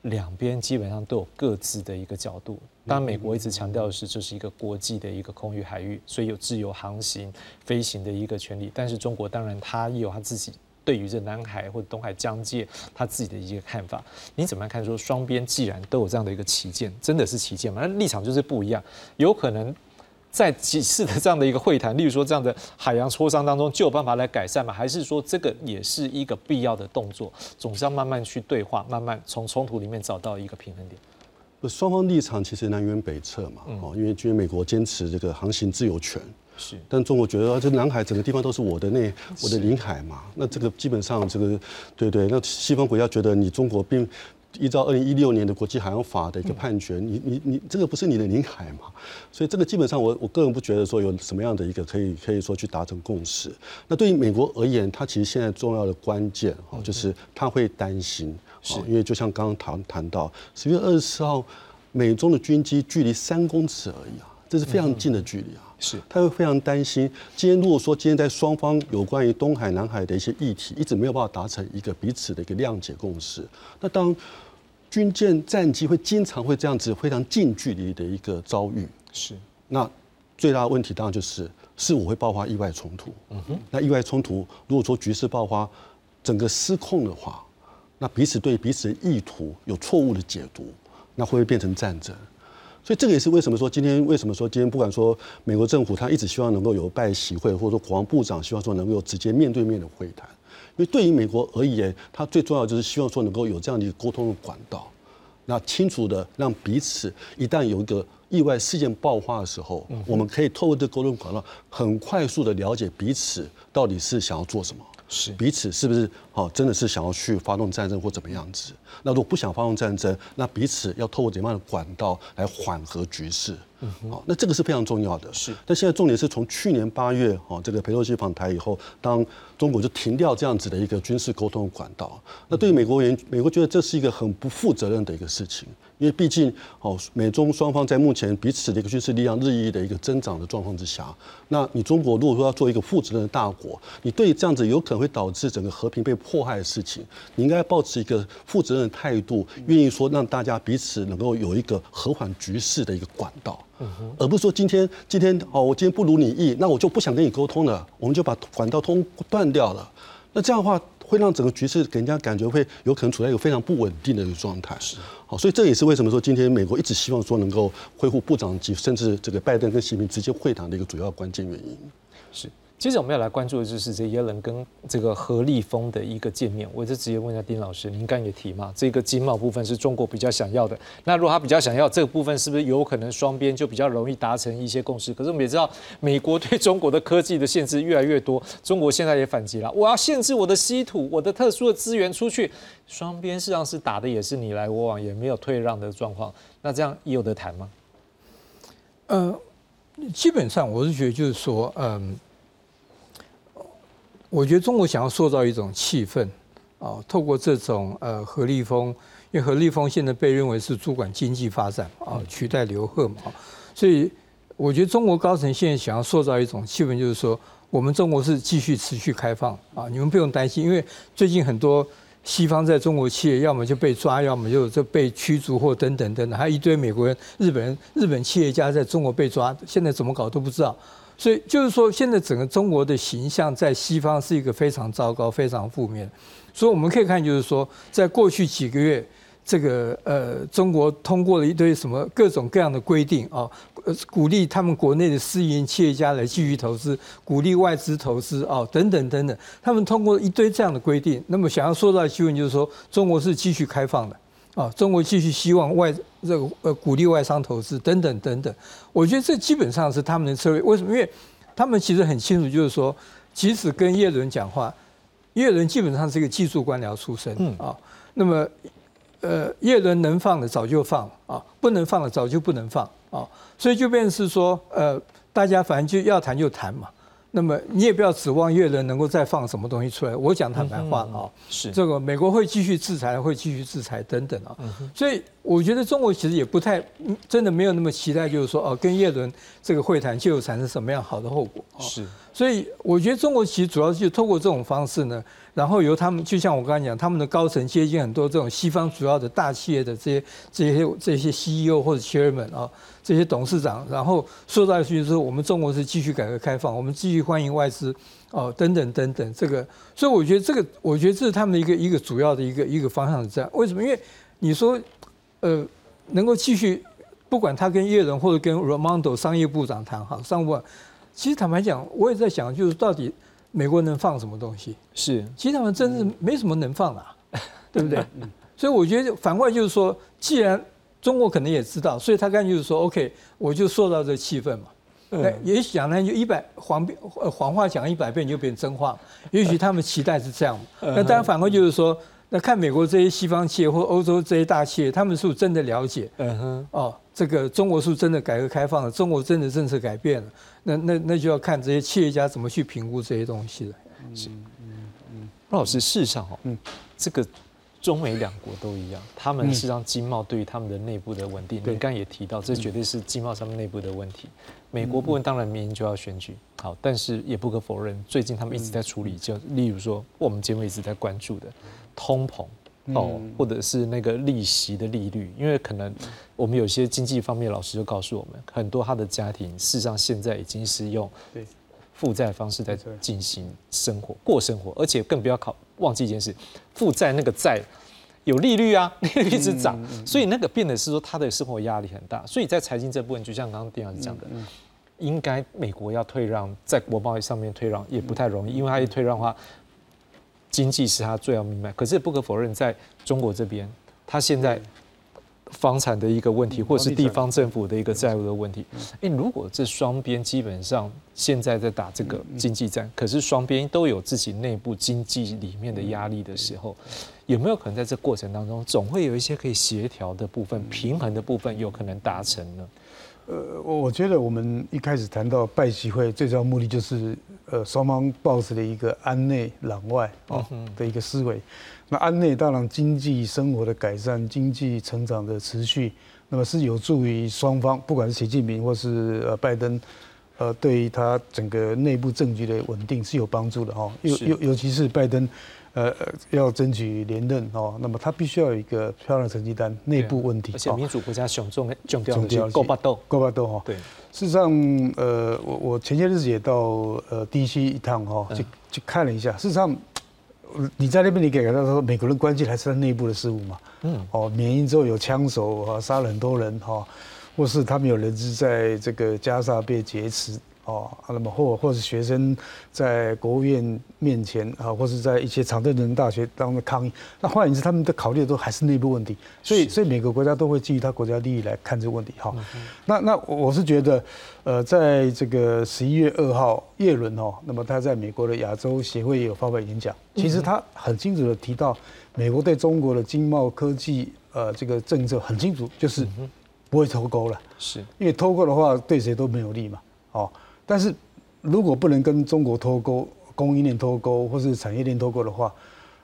两边，基本上都有各自的一个角度。当然，美国一直强调的是这是一个国际的一个空域海域，所以有自由航行、飞行的一个权利。但是中国当然它也有它自己。对于这南海或者东海疆界，他自己的一个看法，你怎么样看？说双边既然都有这样的一个旗舰，真的是旗舰吗？那立场就是不一样。有可能在几次的这样的一个会谈，例如说这样的海洋磋商当中，就有办法来改善吗？还是说这个也是一个必要的动作，总是要慢慢去对话，慢慢从冲突里面找到一个平衡点？双方立场其实南辕北辙嘛。哦，因为因为美国坚持这个航行自由权。是，但中国觉得这南海整个地方都是我的那我的领海嘛，那这个基本上这个对对，那西方国家觉得你中国并依照二零一六年的国际海洋法的一个判决，你你你这个不是你的领海嘛，所以这个基本上我我个人不觉得说有什么样的一个可以可以说去达成共识。那对于美国而言，它其实现在重要的关键哦，就是他会担心，哦，因为就像刚刚谈谈到十月二十四号，美中的军机距离三公尺而已啊，这是非常近的距离啊。是，他会非常担心。今天如果说今天在双方有关于东海、南海的一些议题，一直没有办法达成一个彼此的一个谅解共识，那当军舰、战机会经常会这样子非常近距离的一个遭遇，是，那最大的问题当然就是是我会爆发意外冲突。嗯哼，那意外冲突如果说局势爆发，整个失控的话，那彼此对彼此的意图有错误的解读，那会不会变成战争？所以这个也是为什么说今天为什么说今天不管说美国政府他一直希望能够有拜习会，或者说国防部长希望说能够有直接面对面的会谈，因为对于美国而言，他最重要就是希望说能够有这样的一个沟通的管道，那清楚的让彼此一旦有一个意外事件爆发的时候，我们可以透过这沟通管道很快速的了解彼此到底是想要做什么。是彼此是不是好？真的是想要去发动战争或怎么样子？那如果不想发动战争，那彼此要透过怎样的管道来缓和局势？好，那这个是非常重要的。是，但现在重点是从去年八月哦，这个佩洛西访台以后，当中国就停掉这样子的一个军事沟通管道。那对于美国人，美国觉得这是一个很不负责任的一个事情。因为毕竟，哦，美中双方在目前彼此的一个军事力量日益的一个增长的状况之下，那你中国如果说要做一个负责任的大国，你对这样子有可能会导致整个和平被迫害的事情，你应该保持一个负责任的态度，愿意说让大家彼此能够有一个和缓局势的一个管道，而不是说今天今天哦，我今天不如你意，那我就不想跟你沟通了，我们就把管道通断掉了，那这样的话。会让整个局势给人家感觉会有可能处在一个非常不稳定的一个状态。是，好，所以这也是为什么说今天美国一直希望说能够恢复部长级，甚至这个拜登跟习近平直接会谈的一个主要关键原因。是。接着我们要来关注的就是这耶伦跟这个何立峰的一个见面。我就直接问一下丁老师，您刚也提嘛，这个经贸部分是中国比较想要的。那如果他比较想要这个部分，是不是有可能双边就比较容易达成一些共识？可是我们也知道，美国对中国的科技的限制越来越多，中国现在也反击了，我要限制我的稀土、我的特殊的资源出去。双边实际上是打的也是你来我往，也没有退让的状况。那这样有得谈吗？呃，基本上我是觉得就是说，嗯。我觉得中国想要塑造一种气氛，啊，透过这种呃何立峰，因为何立峰现在被认为是主管经济发展啊，取代刘鹤嘛，所以我觉得中国高层现在想要塑造一种气氛，就是说我们中国是继续持续开放啊，你们不用担心，因为最近很多西方在中国企业要么就被抓，要么就就被驱逐或等等等等，还有一堆美国人、日本人、日本企业家在中国被抓，现在怎么搞都不知道。所以就是说，现在整个中国的形象在西方是一个非常糟糕、非常负面。所以我们可以看，就是说，在过去几个月，这个呃，中国通过了一堆什么各种各样的规定啊，鼓励他们国内的私营企业家来继续投资，鼓励外资投资啊，等等等等。他们通过一堆这样的规定，那么想要说到的新闻就是说，中国是继续开放的。啊，中国继续希望外这个呃鼓励外商投资等等等等，我觉得这基本上是他们的策略。为什么？因为他们其实很清楚，就是说，即使跟叶伦讲话，叶伦基本上是一个技术官僚出身啊。那么，呃，叶伦能放的早就放啊，不能放的早就不能放啊。所以就变成是说，呃，大家反正就要谈就谈嘛。那么你也不要指望越人能够再放什么东西出来。我讲坦白话啊，是这个美国会继续制裁，会继续制裁等等啊。所以我觉得中国其实也不太真的没有那么期待，就是说哦，跟叶伦这个会谈就有产生什么样好的后果。是，所以我觉得中国其实主要就透过这种方式呢，然后由他们，就像我刚才讲，他们的高层接近很多这种西方主要的大企业的这些这些这些 CEO 或者 Chairman 啊。这些董事长，然后说到去就是我们中国是继续改革开放，我们继续欢迎外资，哦，等等等等，这个，所以我觉得这个，我觉得这是他们的一个一个主要的一个一个方向是这样。为什么？因为你说，呃，能够继续，不管他跟叶伦或者跟 Ramondo 商业部长谈哈，商务，其实坦白讲，我也在想，就是到底美国能放什么东西？是，其实他们真是没什么能放的，对不对？所以我觉得反过来就是说，既然中国可能也知道，所以他干脆就是说，OK，我就受到这气氛嘛。那也许讲呢，就一百谎谎话讲一百遍就变真话。也许他们期待是这样。那当然反过来就是说，那看美国这些西方企业或欧洲这些大企业，他们是不是真的了解？嗯哼。哦，这个中国是真的改革开放了？中国真的政策改变了？那那那就要看这些企业家怎么去评估这些东西了。是。嗯嗯。老师，事实上哦，嗯，这个。中美两国都一样，他们是让经贸对于他们的内部的稳定。你刚刚也提到，这绝对是经贸上面内部的问题。美国部分当然明年就要选举，好，但是也不可否认，最近他们一直在处理，就例如说我们节目一直在关注的通膨哦，或者是那个利息的利率，因为可能我们有些经济方面老师就告诉我们，很多他的家庭事实上现在已经是用负债方式在进行生活过生活，而且更不要考忘记一件事，负债那个债有利率啊，利率一直涨，所以那个变的是说他的生活压力很大。所以在财经这部分，就像刚刚丁老师讲的，应该美国要退让，在国贸易上面退让也不太容易，因为他一退让的话，经济是他最要命脉。可是不可否认，在中国这边，他现在。房产的一个问题，或者是地方政府的一个债务的问题。哎，如果这双边基本上现在在打这个经济战，可是双边都有自己内部经济里面的压力的时候，有没有可能在这过程当中，总会有一些可以协调的部分、平衡的部分，有可能达成呢？呃，我我觉得我们一开始谈到拜习会，最主要目的就是，呃，双方保持的一个安内攘外啊的一个思维。那安内当然经济生活的改善、经济成长的持续，那么是有助于双方，不管是习近平或是呃拜登，呃，对于他整个内部政局的稳定是有帮助的哈。尤尤尤其是拜登。呃，要争取连任哦，那么他必须要有一个漂亮成绩单，内部问题。而且民主国家选中重调的够巴斗，够巴斗哈。对，事实上，呃，我我前些日子也到呃 DC 一趟哈，去去看了一下。事实上，你在那边你感觉到说美国人关系还是他内部的事务嘛？嗯。哦，缅因之后有枪手啊，杀了很多人哈，或是他们有人质在这个加沙被劫持。哦，那么或或是学生在国务院面前啊，或是在一些常春藤大学当中抗议，那换言之，他们的考虑都还是内部问题，所以所以每个国家都会基于他国家利益来看这个问题。哈，那那我是觉得，呃，在这个十一月二号，叶伦哦，那么他在美国的亚洲协会也有发表演讲，其实他很清楚的提到，美国对中国的经贸科技呃这个政策很清楚，就是不会脱钩了，是。因为脱钩的话对谁都没有利嘛，哦。但是，如果不能跟中国脱钩、供应链脱钩或是产业链脱钩的话，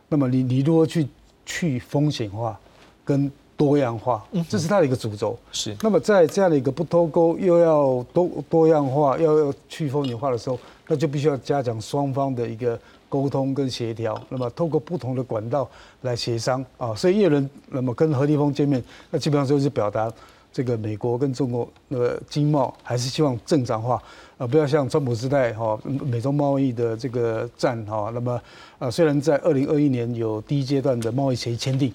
那么你你如何去去风险化跟多样化？这是它的一个主轴。是。那么在这样的一个不脱钩又要多多样化、要要去风险化的时候，那就必须要加强双方的一个沟通跟协调。那么透过不同的管道来协商啊。所以叶伦那么跟何立峰见面，那基本上就是表达这个美国跟中国那个经贸还是希望正常化。啊，不要像川普时代哈，美中贸易的这个战哈，那么啊，虽然在二零二一年有第一阶段的贸易协议签订，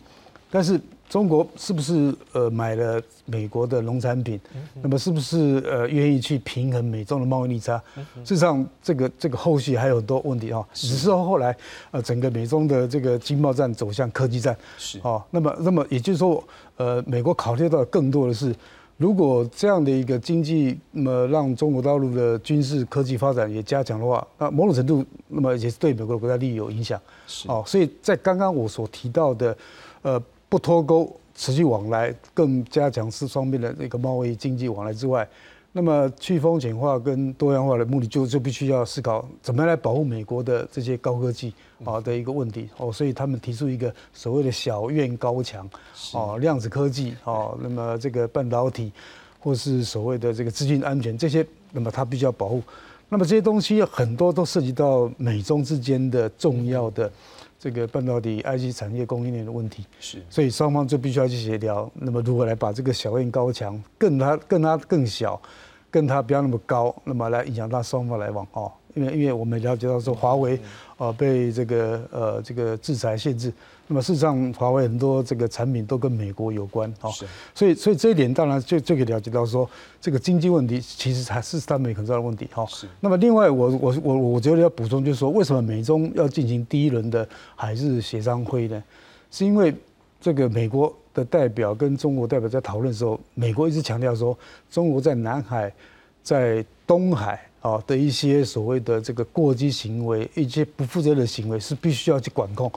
但是中国是不是呃买了美国的农产品？那么是不是呃愿意去平衡美中的贸易逆差？事实上，这个这个后续还有很多问题哈。只是说后来呃整个美中的这个经贸战走向科技战，是哦，那么那么也就是说，呃，美国考虑到更多的是。如果这样的一个经济，那么让中国大陆的军事科技发展也加强的话，那某种程度，那么也是对美国的国家利益有影响。是哦，所以在刚刚我所提到的，呃，不脱钩、持续往来、更加强是双边的那个贸易经济往来之外，那么去风险化跟多样化的目的，就就必须要思考怎么样来保护美国的这些高科技啊的一个问题哦，所以他们提出一个所谓的小院高墙哦，量子科技哦，那么这个半导体或是所谓的这个资金安全这些，那么它必须要保护。那么这些东西很多都涉及到美中之间的重要的这个半导体 IC 产业供应链的问题，是，所以双方就必须要去协调。那么如何来把这个小院高墙更它更它更小，更它不要那么高，那么来影响到双方来往哦。因为因为我们了解到说华为啊被这个呃这个制裁限制。那么事实上，华为很多这个产品都跟美国有关，哦，所以所以这一点当然就就可以了解到说，这个经济问题其实还是他们很重要的问题，哈。是。那么另外，我我我我觉得要补充就是说，为什么美中要进行第一轮的海事协商会议呢？是因为这个美国的代表跟中国代表在讨论的时候，美国一直强调说，中国在南海、在东海啊的一些所谓的这个过激行为、一些不负责的行为是必须要去管控。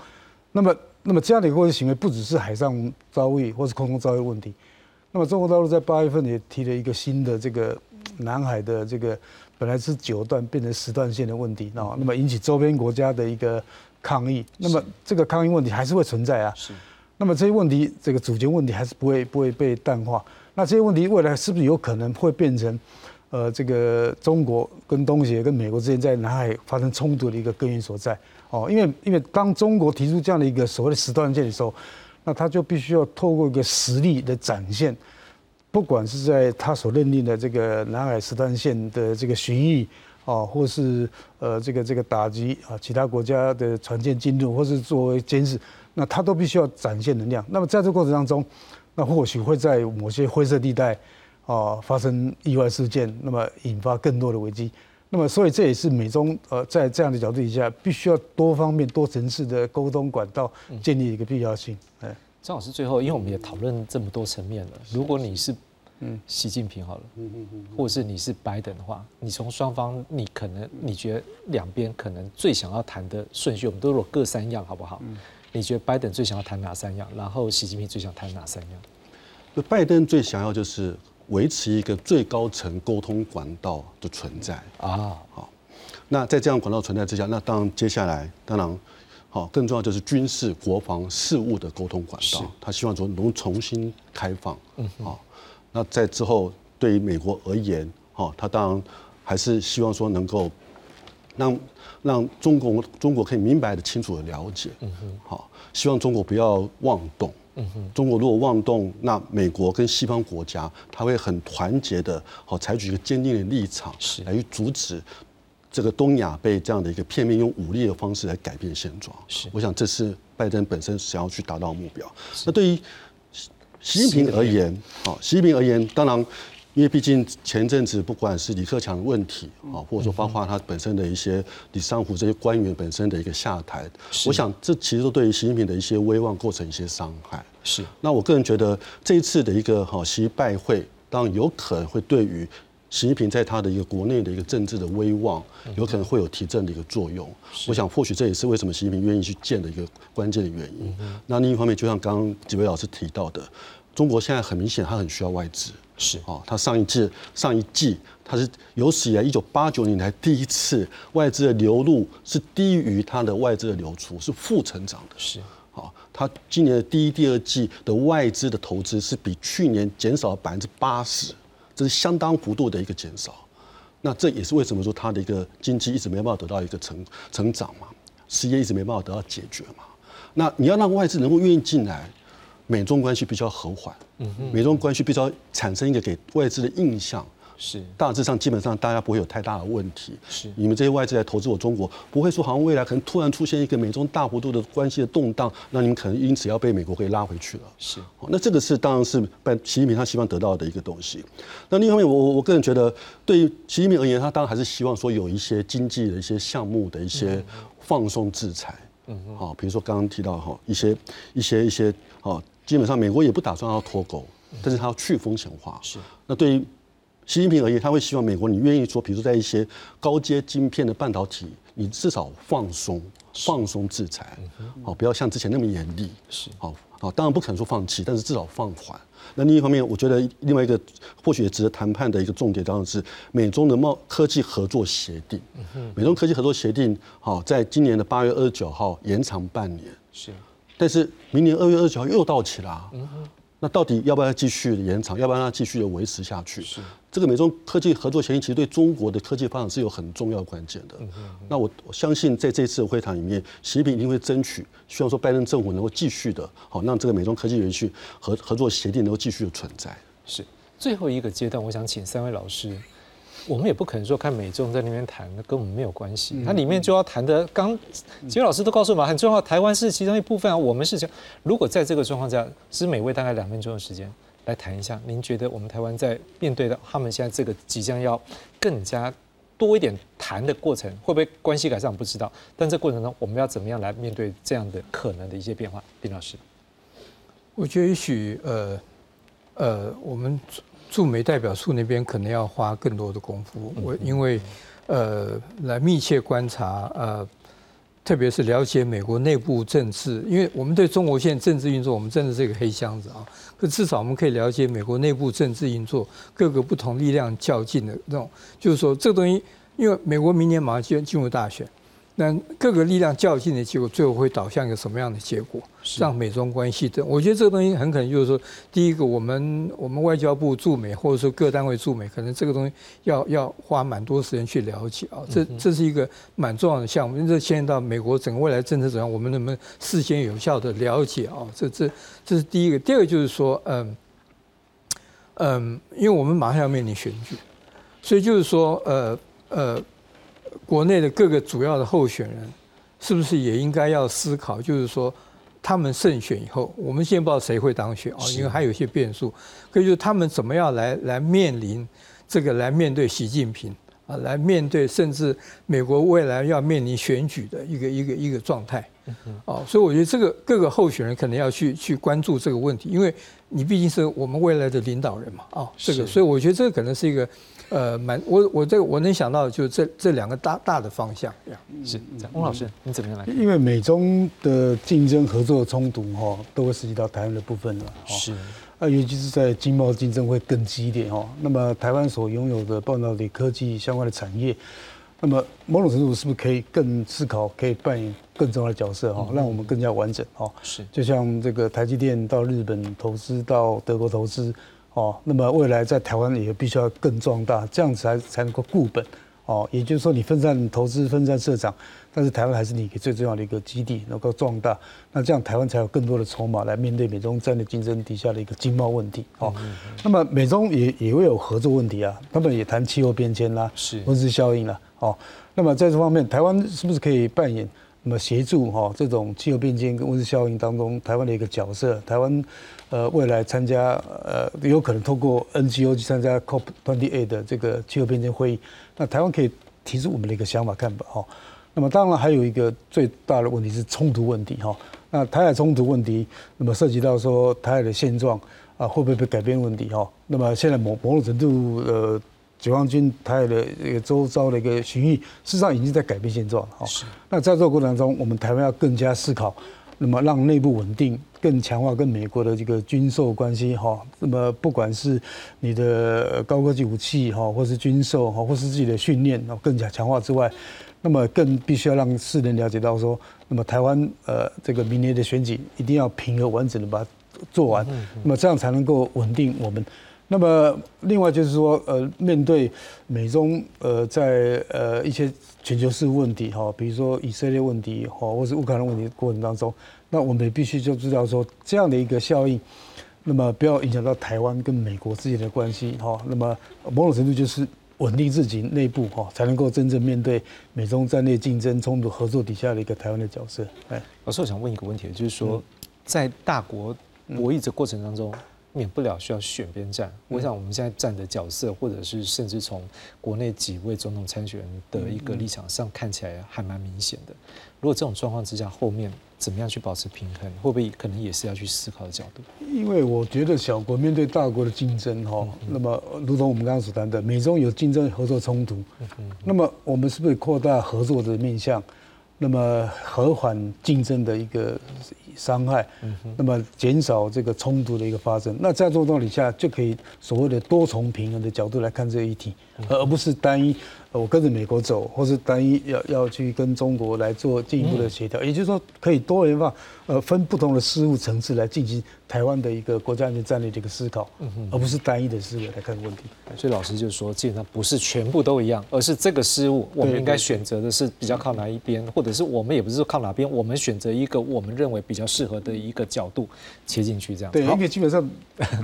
那么那么这样的一个行为不只是海上遭遇或是空中遭遇问题，那么中国大陆在八月份也提了一个新的这个南海的这个本来是九段变成十段线的问题啊，那么引起周边国家的一个抗议，那么这个抗议问题还是会存在啊，是，那么这些问题这个主权问题还是不会不会被淡化，那这些问题未来是不是有可能会变成呃这个中国跟东协跟美国之间在南海发生冲突的一个根源所在？哦，因为因为当中国提出这样的一个所谓的时段线的时候，那他就必须要透过一个实力的展现，不管是在他所认定的这个南海时段线的这个巡弋啊，或是呃这个这个打击啊其他国家的船舰进入，或是作为监视，那他都必须要展现能量。那么在这过程当中，那或许会在某些灰色地带啊发生意外事件，那么引发更多的危机。那么，所以这也是美中呃在这样的角度底下，必须要多方面、多层次的沟通管道建立一个必要性。哎，张老师，最后，因为我们也讨论这么多层面了，如果你是嗯习近平好了，嗯嗯嗯，或者是你是拜登的话，你从双方，你可能你觉得两边可能最想要谈的顺序，我们都有各三样，好不好？你觉得拜登最想要谈哪三样？然后习近平最想谈哪三样？拜登最想要就是。维持一个最高层沟通管道的存在。啊，好，那在这样管道存在之下，那当然接下来当然好，更重要就是军事国防事务的沟通管道，他希望说能重新开放，嗯，好，那在之后对于美国而言，好，他当然还是希望说能够让让中国中国可以明白的清楚的了解，嗯哼，好，希望中国不要妄动。嗯哼，中国如果妄动，那美国跟西方国家他会很团结的，好采取一个坚定的立场，是来去阻止这个东亚被这样的一个片面用武力的方式来改变现状。是，我想这是拜登本身想要去达到的目标。那对于习近平而言，好，习近平而言，当然。因为毕竟前阵子不管是李克强的问题啊，或者说包括他本身的一些李尚福这些官员本身的一个下台，我想这其实都对于习近平的一些威望构成一些伤害。是。那我个人觉得这一次的一个哈习拜会，当然有可能会对于习近平在他的一个国内的一个政治的威望，有可能会有提振的一个作用。我想或许这也是为什么习近平愿意去见的一个关键的原因。那另一方面，就像刚刚几位老师提到的，中国现在很明显，他很需要外资。是哦，它上一季上一季，它是有史以来一九八九年来第一次外资的流入是低于它的外资的流出，是负成长的。是好，它今年的第一、第二季的外资的投资是比去年减少了百分之八十，这是相当幅度的一个减少。那这也是为什么说它的一个经济一直没办法得到一个成成长嘛，失业一直没办法得到解决嘛。那你要让外资能够愿意进来。美中关系比较和缓，嗯美中关系比较产生一个给外资的印象，是大致上基本上大家不会有太大的问题。是你们这些外资来投资我中国，不会说好像未来可能突然出现一个美中大幅度的关系的动荡，那你们可能因此要被美国给拉回去了。是，那这个是当然是拜习近平他希望得到的一个东西。那另一方面，我我个人觉得，对于习近平而言，他当然还是希望说有一些经济的一些项目的一些放松制裁。嗯好，比如说刚刚提到哈一些一些一些哦。基本上，美国也不打算要脱钩，但是它要去风险化。是。那对于习近平而言，他会希望美国你愿意说，比如说在一些高阶晶片的半导体，你至少放松。放松制裁，好，不要像之前那么严厉。是好，好，当然不可能说放弃，但是至少放缓。那另一方面，我觉得另外一个或许也值得谈判的一个重点，当然是美中的贸科技合作协定。美中科技合作协定，好，在今年的八月二十九号延长半年，是但是明年二月二十九号又到期啦。那到底要不要继续延长？要不要让它继续的维持下去？是这个美中科技合作协议其实对中国的科技发展是有很重要关键的。那我我相信在这次的会谈里面，习近平一定会争取，希望说拜登政府能够继续的，好让这个美中科技园区合合作协定能够继续的存在。是。最后一个阶段，我想请三位老师，我们也不可能说看美中在那边谈，那跟我们没有关系。它里面就要谈的，刚几位老师都告诉我们很重要，台湾是其中一部分啊，我们是这样。如果在这个状况下，是每位大概两分钟的时间来谈一下，您觉得我们台湾在面对的他们现在这个即将要更加多一点谈的过程，会不会关系改善？我不知道。但这过程中，我们要怎么样来面对这样的可能的一些变化？丁老师，我觉得也许呃呃，我们驻驻美代表处那边可能要花更多的功夫。我因为呃来密切观察呃，特别是了解美国内部政治，因为我们对中国现在政治运作，我们真的是一个黑箱子啊。可至少我们可以了解美国内部政治运作，各个不同力量较劲的那种，就是说这个东西，因为美国明年马上进进入大选。那各个力量较劲的结果，最后会导向一个什么样的结果？让美中关系的，我觉得这个东西很可能就是说，第一个，我们我们外交部驻美，或者说各单位驻美，可能这个东西要要花蛮多时间去了解啊。这这是一个蛮重要的项目，因为这牵涉到美国整个未来政策怎样，我们能不能事先有效的了解啊？这这这是第一个。第二个就是说，嗯嗯，因为我们马上要面临选举，所以就是说，呃呃。国内的各个主要的候选人，是不是也应该要思考？就是说，他们胜选以后，我们现在不知道谁会当选啊，因为还有一些变数。可以就是他们怎么样来来面临这个，来面对习近平啊，来面对甚至美国未来要面临选举的一个一个一个状态。哦，所以我觉得这个各个候选人可能要去去关注这个问题，因为你毕竟是我们未来的领导人嘛。哦，这个，所以我觉得这个可能是一个。呃，蛮我我这个我能想到就是这这两个大大的方向，是翁老师，你怎么样来？因为美中的竞争、合作、冲突哈，都会涉及到台湾的部分了。是啊，尤其是在经贸竞争会更激烈哈。那么台湾所拥有的半导体科技相关的产业，那么某种程度是不是可以更思考，可以扮演更重要的角色哈，让我们更加完整哈。是，就像这个台积电到日本投资，到德国投资。哦，那么未来在台湾也必须要更壮大，这样子才才能够固本。哦，也就是说你分散投资、分散市场，但是台湾还是你最重要的一个基地，能够壮大。那这样台湾才有更多的筹码来面对美中战略竞争底下的一个经贸问题。哦，那么美中也也会有合作问题啊，他们也谈气候变迁啦，是温室效应啦。哦，那么在这方面，台湾是不是可以扮演？那么协助哈这种气候变迁跟温室效应当中台湾的一个角色，台湾呃未来参加呃有可能透过 NGO 去参加 COP28 的这个气候变迁会议，那台湾可以提出我们的一个想法看法哈。那么当然还有一个最大的问题是冲突问题哈。那台海冲突问题，那么涉及到说台海的现状啊会不会被改变问题哈？那么现在某某种程度呃。解放军台的一个周遭的一个巡弋，事实上已经在改变现状哈。那在这个过程当中，我们台湾要更加思考，那么让内部稳定，更强化跟美国的这个军售关系哈。那么不管是你的高科技武器哈，或是军售哈，或是自己的训练哦，更加强化之外，那么更必须要让世人了解到说，那么台湾呃这个明年的选举一定要平和完整的把它做完，那么这样才能够稳定我们。那么，另外就是说，呃，面对美中呃在呃一些全球事务问题哈，比如说以色列问题哈，或是乌克兰问题过程当中，那我们也必须就知道说这样的一个效应，那么不要影响到台湾跟美国之间的关系哈。那么某种程度就是稳定自己内部哈，才能够真正面对美中战略竞争冲突合作底下的一个台湾的角色。哎，老师，我想问一个问题，就是说在大国博弈的过程当中。免不了需要选边站。我想我们现在站的角色，或者是甚至从国内几位总统参选人的一个立场上看起来还蛮明显的。如果这种状况之下，后面怎么样去保持平衡，会不会可能也是要去思考的角度？因为我觉得小国面对大国的竞争，哈，那么如同我们刚刚所谈的，美中有竞争合作冲突，那么我们是不是扩大合作的面向？那么和缓竞争的一个伤害，那么减少这个冲突的一个发生。那在这种底下，就可以所谓的多重平衡的角度来看这个议题，而不是单一。我跟着美国走，或是单一要要去跟中国来做进一步的协调，也就是说可以多元化，呃，分不同的事务层次来进行台湾的一个国家安全战略的一个思考，而不是单一的思维来看问题。所以老师就是说，基本上不是全部都一样，而是这个事务我们应该选择的是比较靠哪一边，或者是我们也不是说靠哪边，我们选择一个我们认为比较适合的一个角度切进去这样。对，因为基本上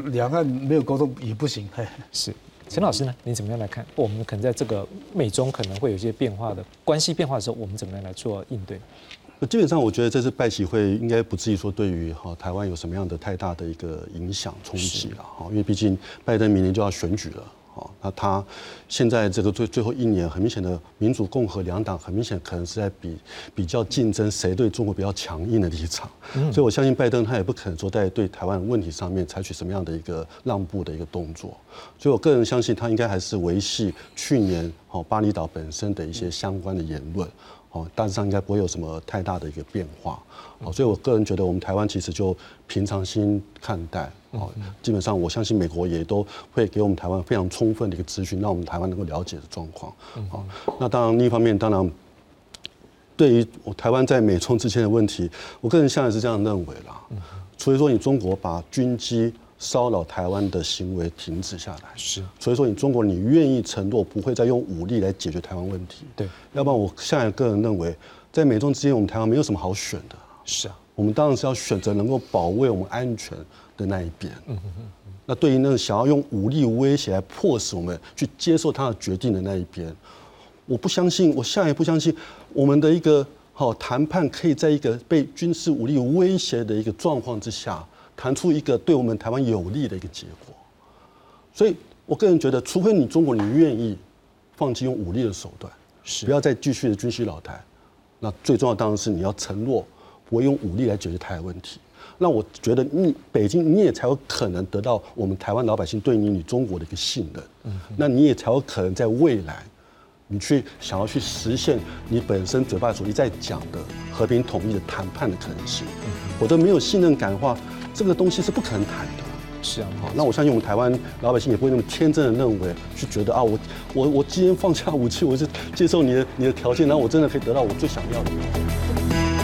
两岸没有沟通也不行。是。陈老师呢？你怎么样来看？我们可能在这个美中可能会有一些变化的关系变化的时候，我们怎么样来做应对？基本上，我觉得这次拜习会应该不至于说对于哈台湾有什么样的太大的一个影响冲击了哈，因为毕竟拜登明年就要选举了。哦，那他现在这个最最后一年，很明显的民主共和两党很明显可能是在比比较竞争谁对中国比较强硬的立场，所以我相信拜登他也不可能说在对台湾问题上面采取什么样的一个让步的一个动作，所以我个人相信他应该还是维系去年哦巴厘岛本身的一些相关的言论。哦，大致上应该不会有什么太大的一个变化，哦，所以我个人觉得我们台湾其实就平常心看待，哦，基本上我相信美国也都会给我们台湾非常充分的一个资讯，让我们台湾能够了解的状况，好，那当然另一方面，当然对于我台湾在美中之间的问题，我个人现在是这样认为啦，除非说你中国把军机。骚扰台湾的行为停止下来，是，所以说你中国你愿意承诺不会再用武力来解决台湾问题，对，要不然我现在个人认为，在美中之间，我们台湾没有什么好选的，是啊，我们当然是要选择能够保卫我们安全的那一边，嗯嗯嗯，那对于那个想要用武力威胁来迫使我们去接受他的决定的那一边，我不相信，我现在也不相信我们的一个好谈判可以在一个被军事武力威胁的一个状况之下。谈出一个对我们台湾有利的一个结果，所以我个人觉得，除非你中国你愿意放弃用武力的手段，是。不要再继续的军需老台，那最重要当然是你要承诺不会用武力来解决台湾问题。那我觉得你北京你也才有可能得到我们台湾老百姓对你你中国的一个信任，嗯，那你也才有可能在未来你去想要去实现你本身嘴巴所一再讲的和平统一的谈判的可能性。我都没有信任感的话。这个东西是不可能谈的，是啊，好，那我相信我们台湾老百姓也不会那么天真的认为，去觉得啊，我我我今天放下武器，我是接受你的你的条件，然后我真的可以得到我最想要的。